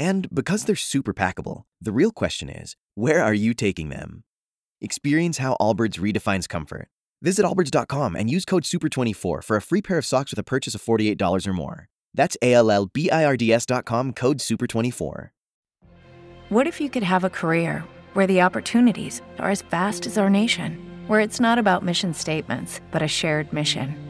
And because they're super packable, the real question is where are you taking them? Experience how Allbirds redefines comfort. Visit allbirds.com and use code SUPER24 for a free pair of socks with a purchase of $48 or more. That's A L L B I R D S.com code SUPER24. What if you could have a career where the opportunities are as vast as our nation, where it's not about mission statements, but a shared mission?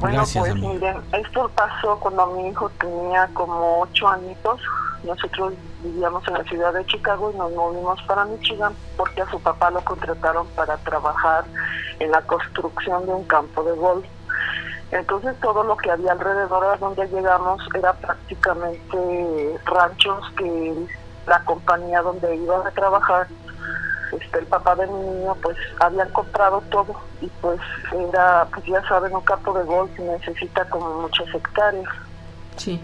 Bueno, Gracias, pues amiga. miren, esto pasó cuando mi hijo tenía como ocho añitos. Nosotros vivíamos en la ciudad de Chicago y nos movimos para Michigan porque a su papá lo contrataron para trabajar en la construcción de un campo de golf. Entonces todo lo que había alrededor a donde llegamos era prácticamente ranchos que la compañía donde iba a trabajar este, el papá de mi niño pues habían comprado todo y pues era pues ya saben un campo de golf necesita como muchas hectáreas Sí.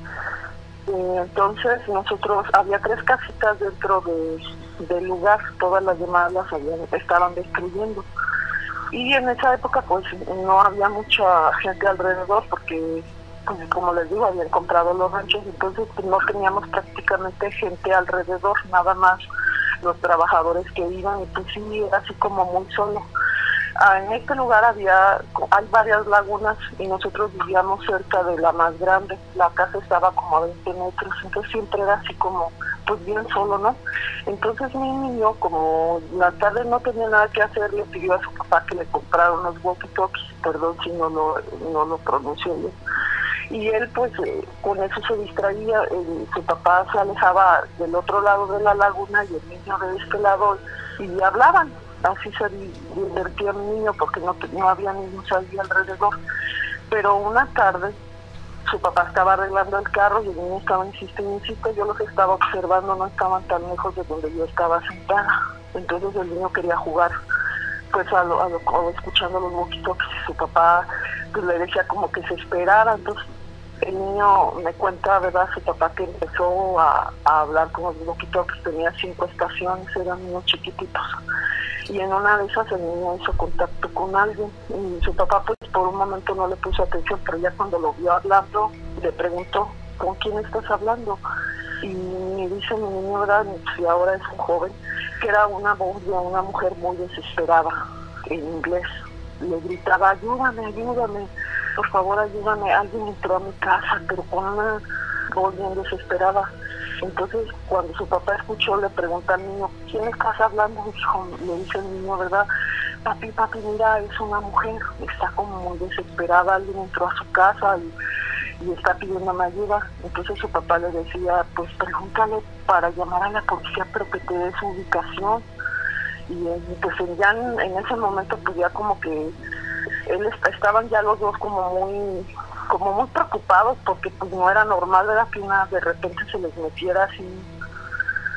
y entonces nosotros había tres casitas dentro de, del lugar todas las demás las habían estaban destruyendo y en esa época pues no había mucha gente alrededor porque pues, como les digo habían comprado los ranchos entonces pues, no teníamos prácticamente gente alrededor nada más los trabajadores que iban y pues sí era así como muy solo. Ah, en este lugar había hay varias lagunas y nosotros vivíamos cerca de la más grande. La casa estaba como a 20 metros entonces siempre era así como pues bien solo no entonces mi niño como la tarde no tenía nada que hacer le pidió a su papá que le comprara unos walkie talkies perdón si no lo no lo pronuncio y él pues eh, con eso se distraía eh, su papá se alejaba del otro lado de la laguna y el niño de este lado y hablaban. Así se di- divertía mi niño porque no, no había niños ahí alrededor. Pero una tarde su papá estaba arreglando el carro y el niño estaba insiste insiste yo los estaba observando no estaban tan lejos de donde yo estaba sentada. Entonces el niño quería jugar pues a lo, a lo- o escuchando los walkie-talkies y su papá pues le decía como que se esperara. Entonces el niño me cuenta verdad su papá que empezó a, a hablar con los walkie-talkies tenía cinco estaciones eran niños chiquititos. Y en una de esas el niño hizo contacto con alguien. Y su papá pues por un momento no le puso atención pero ya cuando lo vio hablando le preguntó ¿con quién estás hablando? y me dice mi niño verdad y ahora es un joven que era una una mujer muy desesperada en inglés le gritaba ayúdame ayúdame por favor ayúdame alguien entró a mi casa pero con una voz bien desesperada entonces, cuando su papá escuchó, le pregunta al niño, ¿quién estás hablando? Hijo? Le dice el niño, ¿verdad? Papi, papi, mira, es una mujer, está como muy desesperada, alguien entró a su casa y, está pidiéndome ayuda. Entonces su papá le decía, pues pregúntale para llamar a la policía, pero que te dé su ubicación. Y pues ya en, en ese momento, pues ya como que él est- estaban ya los dos como muy como muy preocupados porque pues no era normal ¿verdad? que una de repente se les metiera así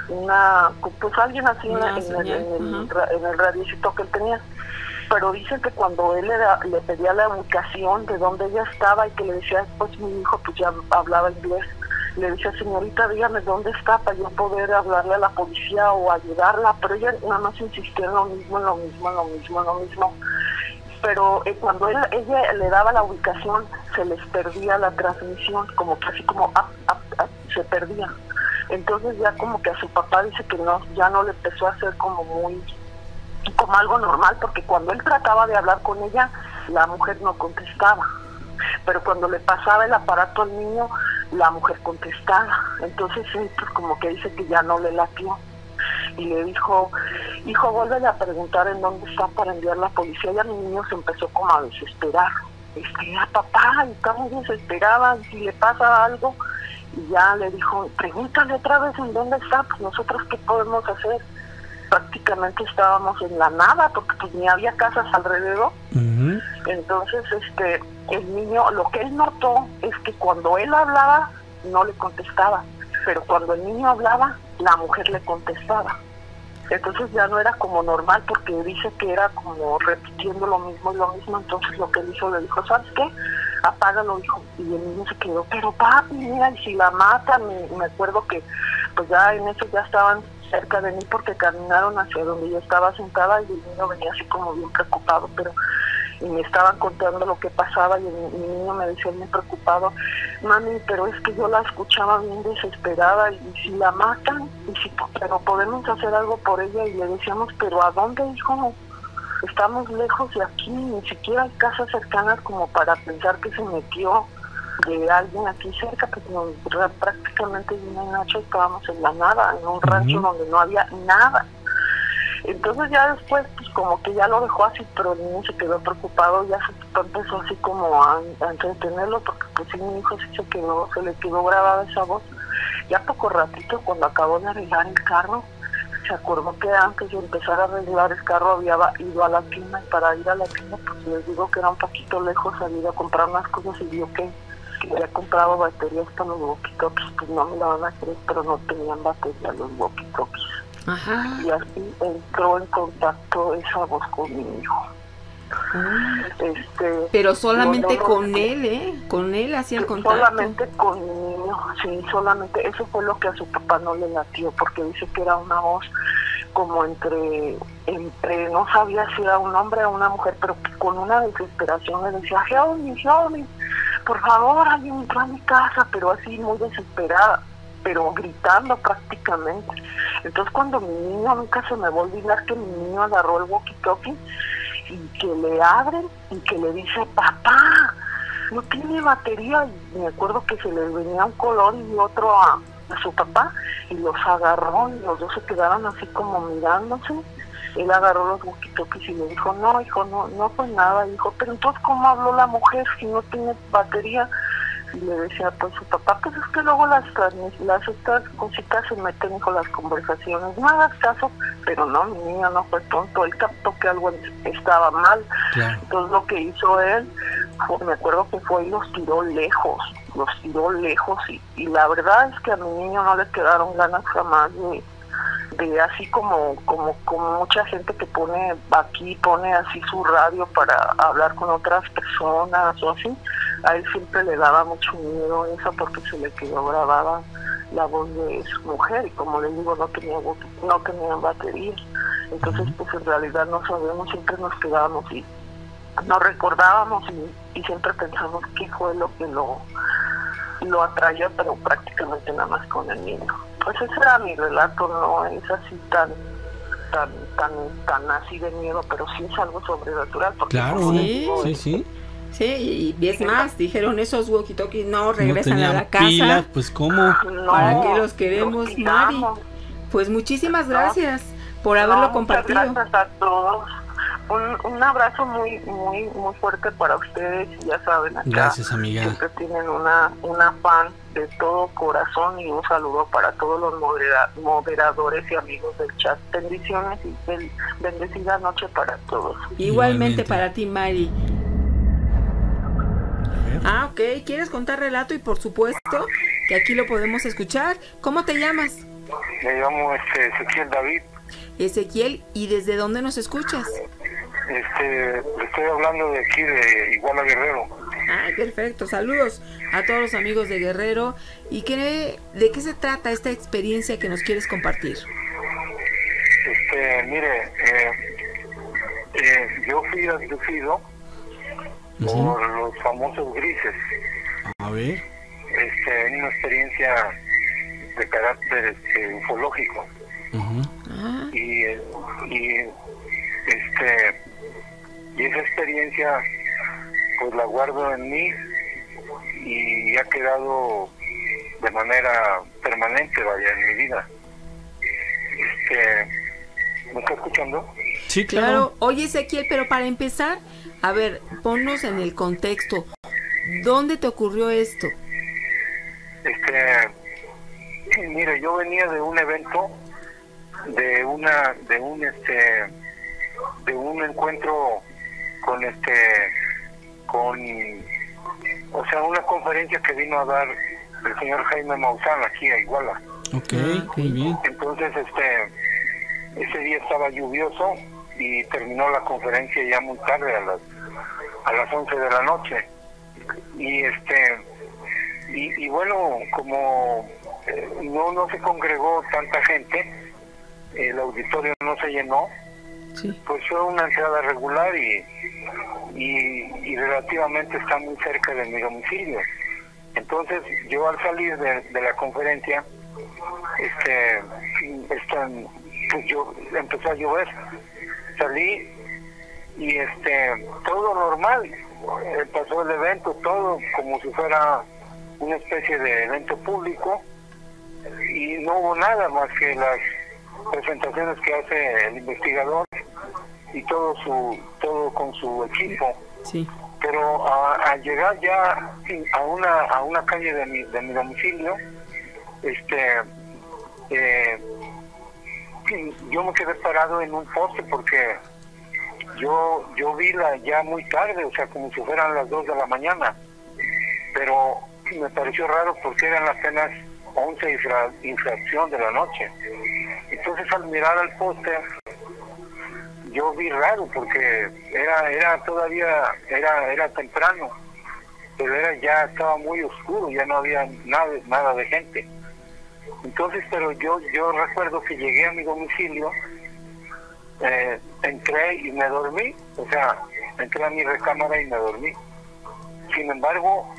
una pues alguien así en, Una en el, en el en radiocito que él tenía. Pero dicen que cuando él le, da- le pedía la ubicación de donde ella estaba y que le decía pues mi hijo pues ya hablaba inglés le decía señorita dígame dónde está para yo poder hablarle a la policía o ayudarla pero ella nada más insistía en lo mismo en lo mismo en lo mismo en lo mismo. Pero eh, cuando él, ella le daba la ubicación se les perdía la transmisión como así como se perdía. Entonces ya como que a su papá dice que no ya no le empezó a hacer como muy como algo normal porque cuando él trataba de hablar con ella la mujer no contestaba. Pero cuando le pasaba el aparato al niño la mujer contestaba. Entonces él pues como que dice que ya no le latió y le dijo, hijo, vuelve a preguntar en dónde está para enviar la policía. Y a niño se empezó como a desesperar. Este, ah, papá, estamos desesperadas, si le pasa algo. Y ya le dijo, pregúntale otra vez en dónde está, pues nosotros qué podemos hacer. Prácticamente estábamos en la nada, porque pues ni había casas alrededor. Entonces, este, el niño, lo que él notó es que cuando él hablaba, no le contestaba, pero cuando el niño hablaba, la mujer le contestaba. Entonces ya no era como normal porque dice que era como repitiendo lo mismo y lo mismo. Entonces lo que él hizo le dijo, ¿sabes qué? Apágalo, hijo. Y el niño se quedó, pero papi, mira, y si la matan, y me acuerdo que pues ya en eso ya estaban cerca de mí porque caminaron hacia donde yo estaba sentada y el niño venía así como bien preocupado, pero y me estaban contando lo que pasaba y mi, niño me decía muy preocupado, mami, pero es que yo la escuchaba bien desesperada y, si la matan, y si, pero podemos hacer algo por ella y le decíamos, pero ¿a dónde, hijo? Estamos lejos de aquí, ni siquiera hay casas cercanas como para pensar que se metió de alguien aquí cerca, pues prácticamente yo y Nacho estábamos en la nada, en un rancho donde no había nada. Entonces ya después, pues como que ya lo dejó así, pero el niño se quedó preocupado, ya se empezó así como a, entretenerlo, porque pues sí, mi hijo sí se quedó, se le quedó grabada esa voz. Ya poco ratito, cuando acabó de arreglar el carro, se acordó que antes de empezar a arreglar el carro había ido a la tienda y para ir a la tienda, pues les digo que era un poquito lejos, había ido a comprar unas cosas y vio que, que había comprado baterías para los walkie-talkies, pues no me la van a creer, pero no tenían batería los walkie-talkies. Y así entró en contacto esa voz con mi hijo. Ah. Este, Pero solamente con él, ¿eh? Con él hacía el contacto. Solamente con mi niño, sí, solamente. Eso fue lo que a su papá no le latió, porque dice que era una voz como entre, entre no sabía si era un hombre o una mujer, pero con una desesperación le decía, help me, por favor, alguien entró a mi casa, pero así muy desesperada pero gritando prácticamente. Entonces cuando mi niño, nunca se me va a olvidar que mi niño agarró el walkie-talkie y que le abren y que le dice, papá, no tiene batería. Y me acuerdo que se le venía un color y otro a, su papá y los agarró y los dos se quedaron así como mirándose. Él agarró los walkie-talkies y le dijo, no, hijo, no, no fue nada. Dijo, pero entonces, ¿cómo habló la mujer si no tiene batería? y le decía pues su papá pues es que luego las las estas cositas se meten con las conversaciones no hagas caso pero no mi niño no fue tonto él captó que algo estaba mal entonces lo que hizo él me acuerdo que fue y los tiró lejos los tiró lejos y, y la verdad es que a mi niño no le quedaron ganas jamás de de así como como como mucha gente que pone aquí pone así su radio para hablar con otras personas o así a él siempre le daba mucho miedo eso porque se le quedó grabada la voz de su mujer y como le digo no tenía no tenía batería. Entonces pues en realidad no sabemos siempre nos quedábamos y nos recordábamos y, siempre pensamos qué fue lo que lo lo atraía pero prácticamente nada más con el niño pues ese era mi relato no es así tan tan tan tan así de miedo pero sí es algo sobrenatural porque claro sí sí sí Sí, y es más, dijeron esos walkie-talkies no regresan a la casa. pues cómo. ¿Para qué los queremos, Mari? Pues muchísimas gracias por haberlo compartido. Gracias a todos. Un, un, abrazo muy muy muy fuerte para ustedes ya saben acá gracias amiga siempre tienen una una fan de todo corazón y un saludo para todos los moderadores y amigos del chat bendiciones y bendecida noche para todos igualmente, igualmente. para ti Mari Ah, ok. ¿Quieres contar relato? Y por supuesto que aquí lo podemos escuchar. ¿Cómo te llamas? Me llamo este, Ezequiel David. Ezequiel, ¿y desde dónde nos escuchas? Este, estoy hablando de aquí, de Iguala Guerrero. Ah, perfecto. Saludos a todos los amigos de Guerrero. ¿Y qué, de qué se trata esta experiencia que nos quieres compartir? Este, mire, eh, eh, yo fui abducido por los famosos grises. A ver. Este, una experiencia de carácter este, ufológico. y, y, este, y esa experiencia pues la guardo en mí y ha quedado de manera permanente, vaya, en mi vida. Este, ¿Me está escuchando? Sí, Claro. claro. Oye, Ezequiel, pero para empezar, a ver, ponnos en el contexto. ¿Dónde te ocurrió esto? Este, mire, yo venía de un evento, de una, de un, este, de un encuentro con este, con, o sea, una conferencia que vino a dar el señor Jaime Maussan aquí a Iguala. Ok, Ah, muy bien. Entonces, este, ese día estaba lluvioso y terminó la conferencia ya muy tarde, a las, a las 11 de la noche. Y este, y, y bueno, como eh, no, no se congregó tanta gente, el auditorio no se llenó, Pues fue una entrada regular y, y, y relativamente está muy cerca de mi domicilio. Entonces yo al salir de, de la conferencia, este, este, pues yo empezó a llover. Salí y este, todo normal. Eh, pasó el evento, todo como si fuera una especie de evento público y no hubo nada más que las presentaciones que hace el investigador y todo su todo con su equipo Sí. pero a- al llegar ya a una a una calle de mi, de mi domicilio este eh, yo me quedé parado en un poste porque yo yo vi la ya muy tarde o sea como si fueran las 2 de la mañana pero me pareció raro porque eran apenas 11 infra, infracción de la noche. Entonces al mirar al poste yo vi raro porque era era todavía era era temprano pero era ya estaba muy oscuro ya no había nada nada de gente. Entonces pero yo yo recuerdo que llegué a mi domicilio eh, entré y me dormí o sea entré a mi recámara y me dormí. Sin embargo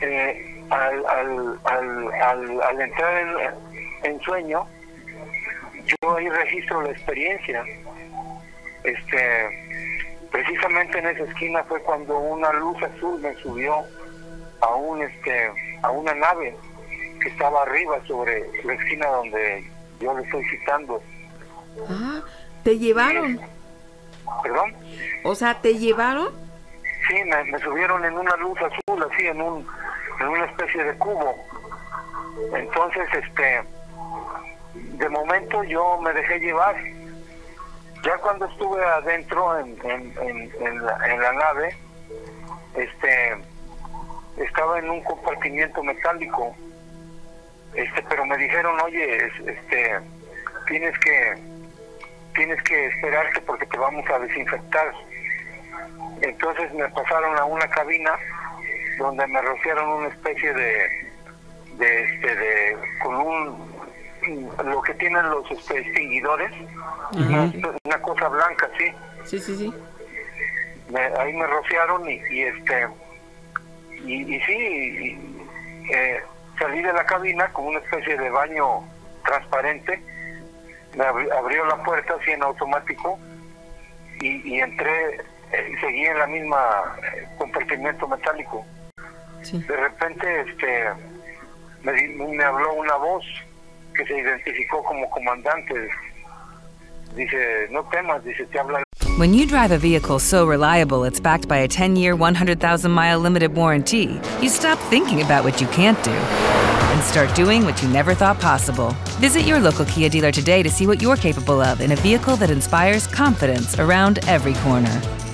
eh, al, al, al, al, al entrar en, en sueño yo ahí registro la experiencia. Este, precisamente en esa esquina fue cuando una luz azul me subió a un este a una nave que estaba arriba sobre la esquina donde yo le estoy citando. Ah, ¿te llevaron? ¿Perdón? O sea, ¿te llevaron? Sí, me, me subieron en una luz azul, así en un en una especie de cubo. Entonces, este, de momento yo me dejé llevar. Ya cuando estuve adentro en, en, en, en la, la nave, este, estaba en un compartimiento metálico, este, pero me dijeron, oye, es- este, tienes que, tienes que esperarte porque te vamos a desinfectar. Entonces me pasaron a una cabina donde me rociaron una especie de, de, este, de, con un, lo que tienen los este, extinguidores, una, una cosa blanca, sí. Sí, sí, sí. Me- ahí me rociaron y, y, este, y, y sí, y, eh, salí de la cabina con una especie de baño transparente, me abri- abrió la puerta así en automático y, y entré eh, seguí en la misma eh, compartimento metálico. Sí. De repente este me, me habló una voz que se identificó como comandante. Dice, no temas, dice, te habla When you drive a vehicle so reliable it's backed by a 10 year, 100,000 mile limited warranty, you stop thinking about what you can't do and start doing what you never thought possible. Visit your local Kia dealer today to see what you're capable of in a vehicle that inspires confidence around every corner.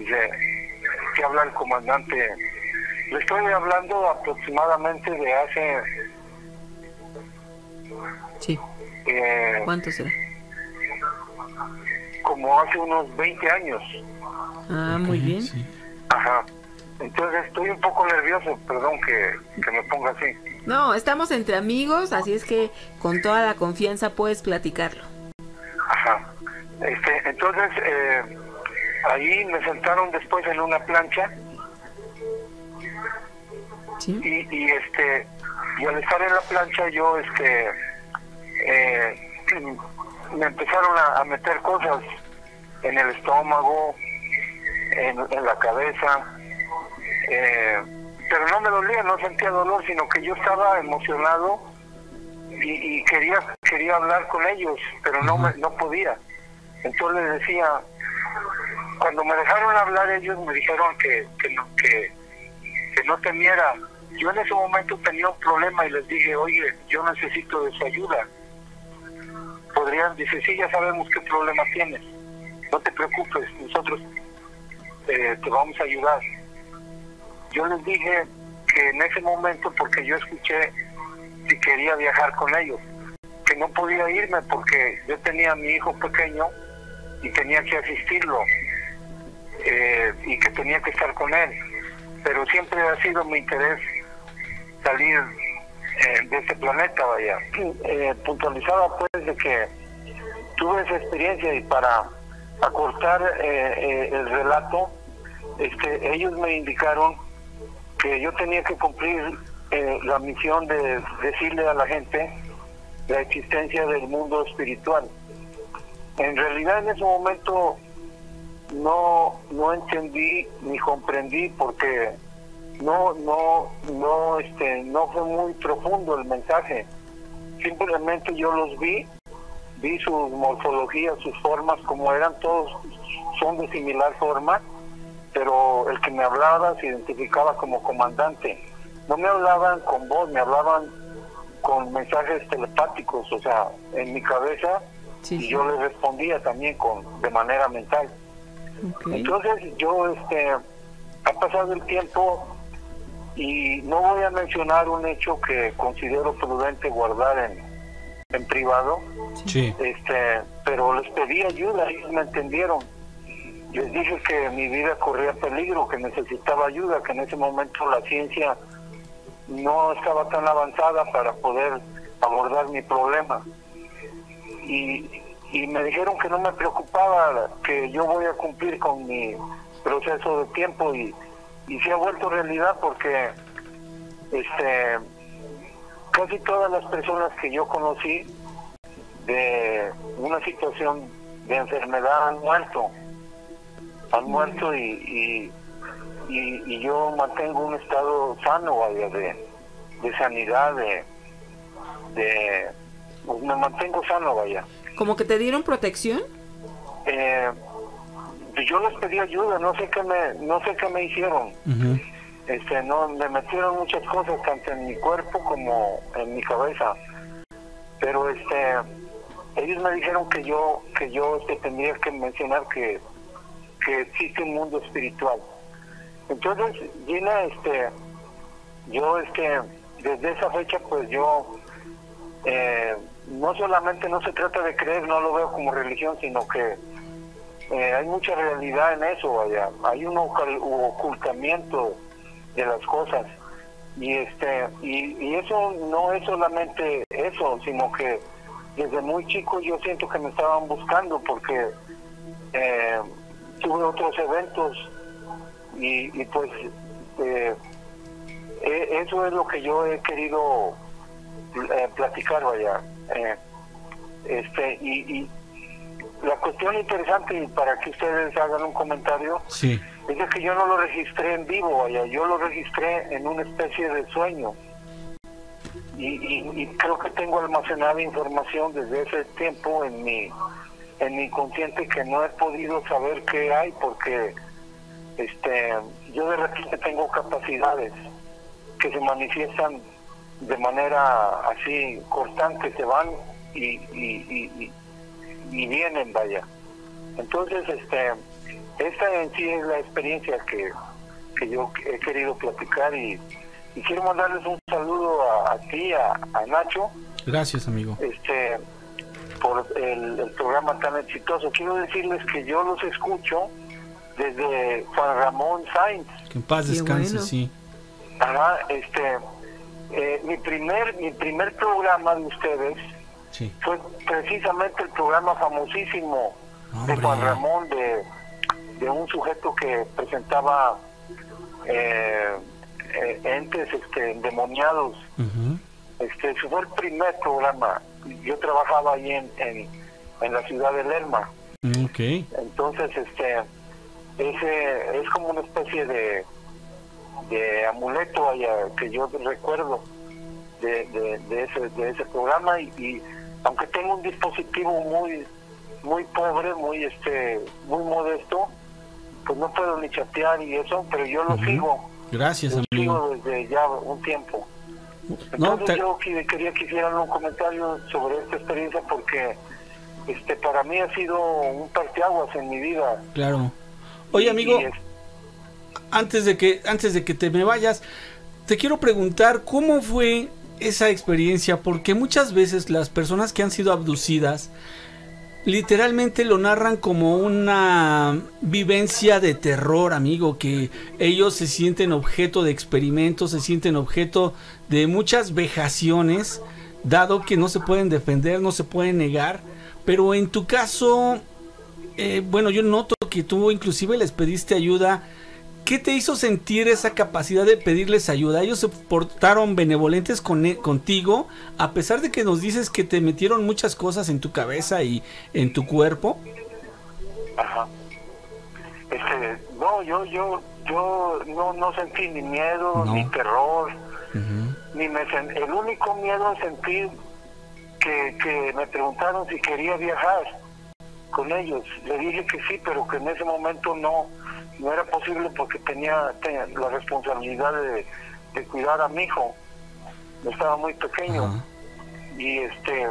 Dice, que habla el comandante le estoy hablando aproximadamente de hace Sí. eh, ¿Cuánto será? como hace unos 20 años. Ah, muy bien. Ajá. Entonces estoy un poco nervioso, perdón que, que me ponga así. No, estamos entre amigos, así es que con toda la confianza puedes platicarlo. Ajá. Este, entonces, eh, ahí me sentaron después en una plancha. Y, y este y al estar en la plancha yo este eh, me empezaron a, a meter cosas en el estómago, en, en la cabeza, eh, pero no me dolía, no sentía dolor, sino que yo estaba emocionado y, y quería quería hablar con ellos, pero no me, no podía. Entonces les decía, cuando me dejaron hablar ellos me dijeron que, que, no, que, no temiera. Yo en ese momento tenía un problema y les dije, oye, yo necesito de su ayuda. Podrían, dice, sí, ya sabemos qué problema tienes. No te preocupes, nosotros eh, te vamos a ayudar. Yo les dije que en ese momento, porque yo escuché si quería viajar con ellos, que no podía irme porque yo tenía a mi hijo pequeño y tenía que asistirlo eh, y que tenía que estar con él. Pero siempre ha sido mi interés salir eh, de este planeta, vaya. Eh, puntualizaba pues de que tuve esa experiencia y para acortar eh, eh, el relato, este, ellos me indicaron que yo tenía que cumplir la misión de decirle a la gente la existencia del mundo espiritual. En realidad en ese momento no no entendí ni comprendí porque no no no este no fue muy profundo el mensaje. Simplemente yo los vi, vi sus morfologías, sus formas como eran todos son de similar forma, pero el que me hablaba se identificaba como comandante. No me hablaban con voz, me hablaban con mensajes telepáticos, o sea, en mi cabeza y yo les respondía también con de manera mental. Entonces yo este ha pasado el tiempo y no voy a mencionar un hecho que considero prudente guardar en, en privado, Sí. este, pero les pedí ayuda, ellos me entendieron. Les dije que mi vida corría peligro, que necesitaba ayuda, que en ese momento la ciencia no estaba tan avanzada para poder abordar mi problema. Y, y me dijeron que no me preocupaba, que yo voy a cumplir con mi proceso de tiempo y, y se ha vuelto realidad porque este casi todas las personas que yo conocí de una situación de enfermedad han muerto han muerto y, y, y, y yo mantengo un estado sano vaya de, de sanidad de, de me mantengo sano vaya ¿Como que te dieron protección? eh, yo les pedí ayuda no sé qué me no sé qué me hicieron. Este no me metieron muchas cosas tanto en mi cuerpo como en mi cabeza. Pero este ellos me dijeron que yo que yo este, tendría que mencionar que que existe un mundo espiritual. Entonces Gina este yo este desde esa fecha pues yo eh, no solamente no se trata de creer no lo veo como religión sino que eh, hay mucha realidad en eso vaya. Hay un ocultamiento de las cosas. Y este y, eso no es solamente eso sino que desde muy chico yo siento que me estaban buscando porque eh, tuve otros eventos y, pues eh, eh, eso es lo que yo he querido eh, platicar vaya eh, este y, y la cuestión interesante y para que ustedes hagan un comentario Sí. es que yo no lo registré en vivo, vaya, yo lo registré en una especie de sueño. Y, y- y creo que tengo almacenada información desde ese tiempo en mi, en mi inconsciente que no he podido saber qué hay porque este, yo de repente tengo capacidades que se manifiestan de manera así constante, se van y, y, y, y- y vienen, vaya. Entonces, este, esta en sí es la experiencia que, que yo he querido platicar y, y quiero mandarles un saludo a, a ti, a, a Nacho, Gracias, amigo. este por el, el programa tan exitoso. Quiero decirles que yo los escucho desde Juan Ramón Sainz. Que en paz descanse, bueno. sí. Ajá, este, eh, mi primer mi primer programa de ustedes Sí. fue precisamente el programa famosísimo de. Juan Ramón de, de un sujeto que presentaba eh, eh, entes este, endemoniados. Ujú. Este, ese fue el primer programa. Yo trabajaba ahí en, en, en la ciudad de Lerma. Mm. Entonces, este, ese es como una especie de, de amuleto allá que yo recuerdo de, de, de ese, de ese programa y, y aunque tengo un dispositivo muy muy pobre, muy este muy modesto, pues no puedo ni chatear y eso, pero yo lo sigo, Gracias, lo amigo. sigo desde ya un tiempo. No, Entonces te- yo quería que hicieran un comentario sobre esta experiencia porque este para mí ha sido un parteaguas en mi vida. claro. Oye, amigo, Y antes de que antes de que te me vayas, te quiero preguntar cómo fue esa experiencia, porque muchas veces las personas que han sido abducidas literalmente lo narran como una vivencia de terror, amigo, que ellos se sienten objeto de experimentos, se sienten objeto de muchas vejaciones, dado que no se pueden defender, no se pueden negar, pero en tu caso, eh, bueno, yo noto que tú inclusive les pediste ayuda. ¿Qué te hizo sentir esa capacidad de pedirles ayuda? Ellos se portaron benevolentes con e- contigo, a pesar de que nos dices que te metieron muchas cosas en tu cabeza y en tu cuerpo. Ajá. Este, no, yo, yo, yo no, no sentí ni miedo, No. ni terror, ni me sen- el único miedo sentí que, que me preguntaron si quería viajar con ellos. Le dije que sí, pero que en ese momento no, no era posible porque tenía, tenía la responsabilidad de, de cuidar a mi hijo. Estaba muy pequeño. Y este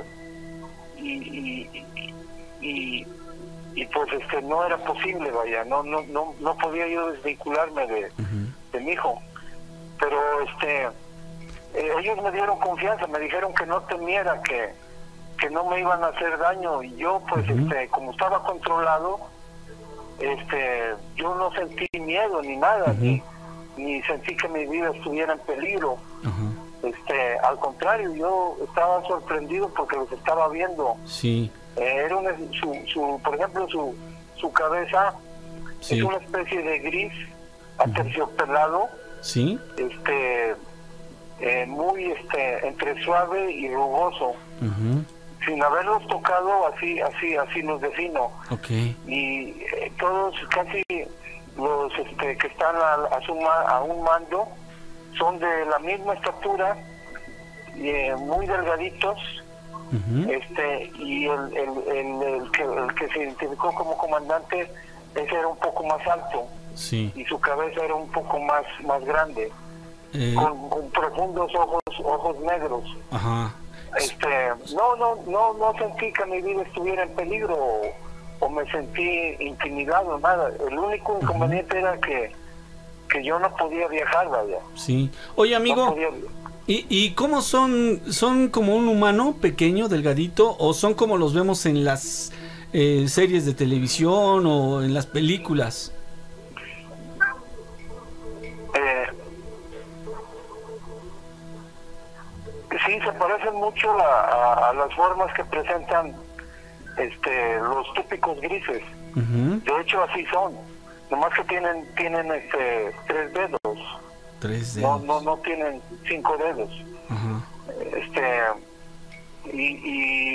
y, y, y, y, pues este no era posible vaya no no no no podía yo desvincularme de, de mi hijo. Pero este eh, ellos me dieron confianza me dijeron que no temiera que que no me iban a hacer daño. Y yo pues este como estaba controlado este yo no sentí miedo ni nada ni ni sentí que mi vida estuviera en peligro. Este al contrario yo estaba sorprendido porque los estaba viendo. Sí, Eh, era una, su, su por ejemplo su su cabeza Sí. es una especie de gris aterciopelado. Sí, este eh, muy este entre suave y rugoso sin haberlos tocado así así así los defino. Y eh, todos casi los este, que están a, a su ma- a un mando son de la misma estatura y eh, muy delgaditos. Este y el, el, el, el que, el que se identificó como comandante ese era un poco más alto. Sí. y su cabeza era un poco más más grande. Eh, con, con profundos ojos ojos negros. Ajá, este no no no no sentí que mi vida estuviera en peligro o, o me sentí intimidado nada el único inconveniente era que que yo no podía viajar vaya sí. Oye, no amigo, podía ¿y, ¿y cómo son? ¿Son como un humano pequeño, delgadito? ¿O son como los vemos en las eh, series de televisión o en las películas? Parecen mucho a, a- a las formas que presentan este, los típicos grises. De hecho, así son. Nomás que tienen tienen este, tres dedos. Tres No, dedos. no, no tienen cinco dedos. Este, y,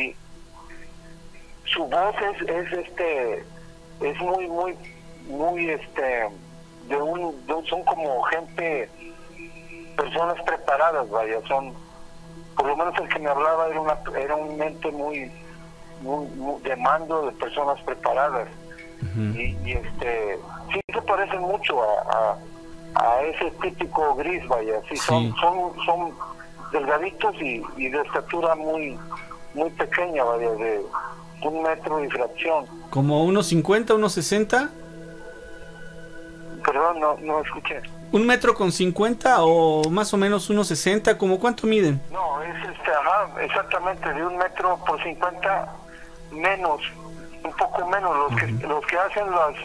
y su voz es, es este es muy muy muy este de un, de un- son como gente personas preparadas vaya son por lo menos el que me hablaba era una era un mente muy, muy- muy de mando de personas preparadas y, y, este sí se parecen mucho a, a, a ese típico gris vaya sí, son Sí. son son delgaditos y, y de estatura muy muy pequeña vaya de un metro y fracción como unos 50, unos 60. perdón no no escuché ¿Un metro con cincuenta o más o menos unos sesenta? ¿Cómo cuánto miden? No, es este, ajá, exactamente de un metro por cincuenta menos, un poco menos. Los, que, los que hacen las,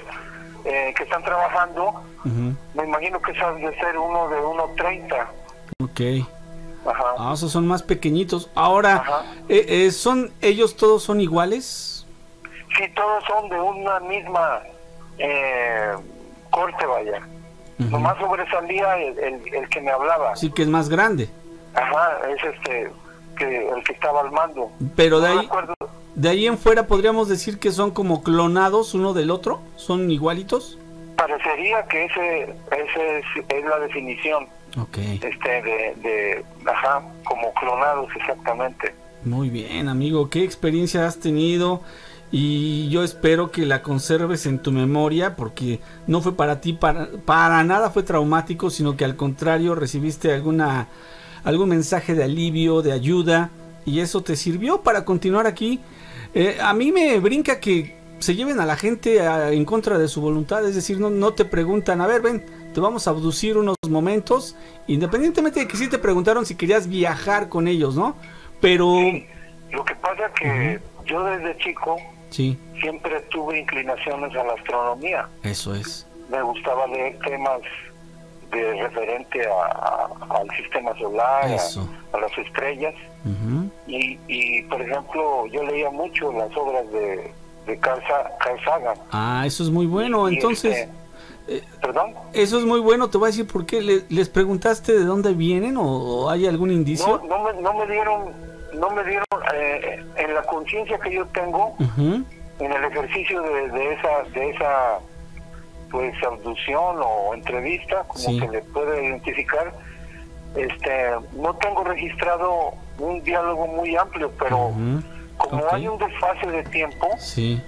eh, que están trabajando, me imagino que esas de ser uno de uno treinta. Ok. Ajá. Ah, esos son más pequeñitos. Ahora, eh, eh, ¿son ellos todos son iguales? Sí, todos son de una misma eh, corte, vaya. Nomás sobresalía el, el, que me hablaba. Sí, que es más grande. Ajá, es este, que el que estaba al mando. Pero de ahí, de ahí en fuera podríamos decir que son como clonados uno del otro, son igualitos. Parecería que ese, ese es, la definición. Okay. Este, de, de, ajá, como clonados exactamente. Muy bien, amigo, ¿qué experiencia has tenido? Y yo espero que la conserves en tu memoria porque no fue para ti para, para nada fue traumático sino que al contrario recibiste alguna algún mensaje de alivio de ayuda y eso te sirvió para continuar aquí. Eh, a mí me brinca que se lleven a la gente en contra de su voluntad es decir no, no te preguntan a ver ven te vamos a abducir unos momentos independientemente de que sí te preguntaron si querías viajar con ellos no pero lo que pasa que yo desde chico Siempre tuve inclinaciones a la astronomía. Eso es. Me gustaba leer temas de referente al sistema solar, a, las estrellas. y, por ejemplo, yo leía mucho las obras de, de Carl, Sagan. Ah, eso es muy bueno. Entonces, este, eh, ¿Perdón? Eso es muy bueno. Te voy a decir por qué. ¿Les preguntaste de dónde vienen o, hay algún indicio? No, no, me, no me dieron no me dieron eh, en la conciencia que yo tengo en el ejercicio de, esa de esa pues abducción o entrevista como se le puede identificar este no tengo registrado un diálogo muy amplio pero como hay un desfase de tiempo sí.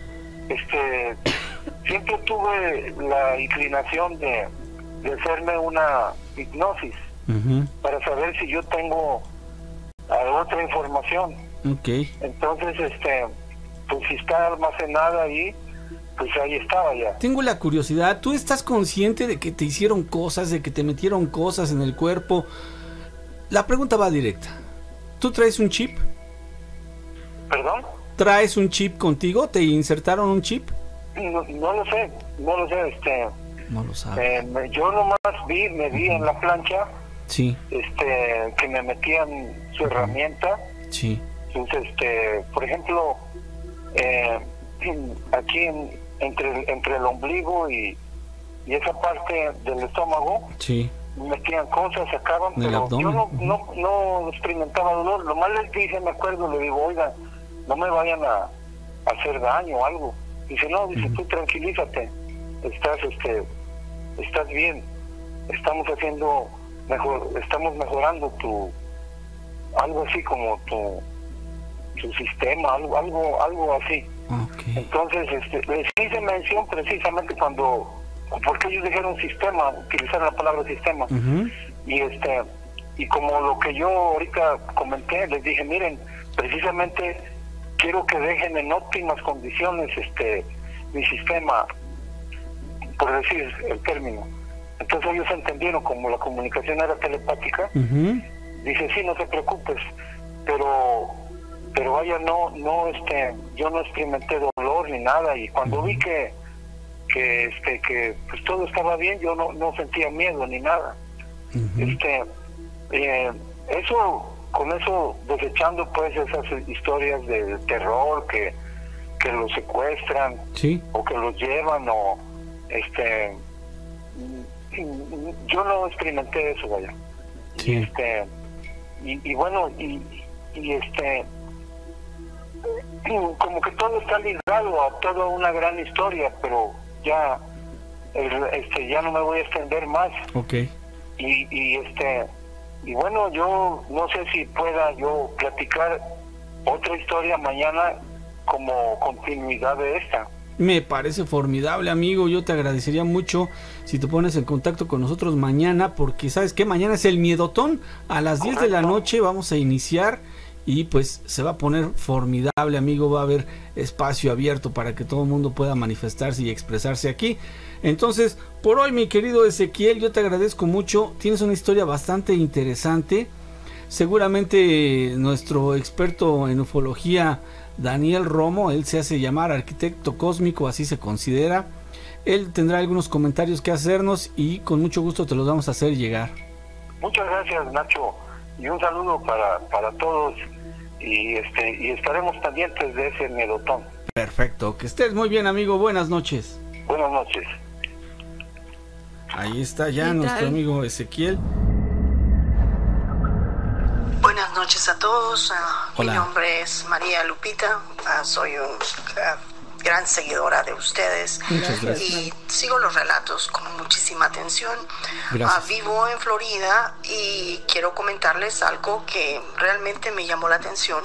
este siempre tuve la inclinación de, de hacerme una hipnosis para saber si yo tengo otra información. Okay. Entonces, este, pues si está almacenada ahí, pues ahí estaba ya. Tengo la curiosidad, ¿tú estás consciente de que te hicieron cosas, de que te metieron cosas en el cuerpo? La pregunta va directa. ¿Tú traes un chip? ¿Perdón? ¿Traes un chip contigo? ¿Te insertaron un chip? No, lo sé, no lo sé, este... No lo sabes. Eh, yo nomás vi, me vi en la plancha sí. este, que me metían su herramienta. Sí. Entonces, este, por ejemplo, eh, aquí entre, entre el ombligo y, y, esa parte del estómago, sí. metían cosas, sacaban, pero yo no, no, no, experimentaba dolor. Lo más les dije, me acuerdo, le digo, oiga, no me vayan a, hacer daño o algo. Dice, no, dice, tú tranquilízate, estás, este, estás bien, estamos haciendo mejor, estamos mejorando tu, algo así como tu, tu sistema, algo, algo, algo así. Entonces, este, les hice mención precisamente cuando, porque ellos dijeron sistema, utilizaron la palabra sistema, y este, y como lo que yo ahorita comenté, les dije, miren, precisamente quiero que dejen en óptimas condiciones este mi sistema, por decir el término entonces ellos entendieron como la comunicación era telepática. Dice, sí, no te preocupes, pero pero vaya, no, no, este, yo no experimenté dolor ni nada. Y cuando vi que que este que pues todo estaba bien yo no, no sentía miedo ni nada. Este eh, eso con eso desechando pues esas historias de terror que que los secuestran o que los llevan o este yo no experimenté eso, vaya. Y, este, y, bueno, y, y este, como que todo está ligado a toda una gran historia, pero ya, este, ya no me voy a extender más. Okay. Y, y este, y bueno, yo no sé si pueda yo platicar otra historia mañana como continuidad de esta. Me parece formidable, amigo. Yo te agradecería mucho si te pones en contacto con nosotros mañana, porque sabes que mañana es el miedotón. A las 10 de la noche vamos a iniciar y pues se va a poner formidable, amigo. Va a haber espacio abierto para que todo el mundo pueda manifestarse y expresarse aquí. Entonces, por hoy, mi querido Ezequiel, yo te agradezco mucho. Tienes una historia bastante interesante. Seguramente nuestro experto en ufología, Daniel Romo, él se hace llamar arquitecto cósmico, así se considera. Él tendrá algunos comentarios que hacernos y con mucho gusto te los vamos a hacer llegar. Muchas gracias, Nacho y un saludo para, para todos y este y estaremos pendientes de ese miedotón. Perfecto, que estés muy bien amigo, buenas noches. Buenas noches. Ahí está ya nuestro amigo Ezequiel. Buenas noches a todos. Ah, mi nombre es María Lupita. Ah, soy un ah, gran seguidora de ustedes y sigo los relatos con muchísima atención. Ah, vivo en Florida y quiero comentarles algo que realmente me llamó la atención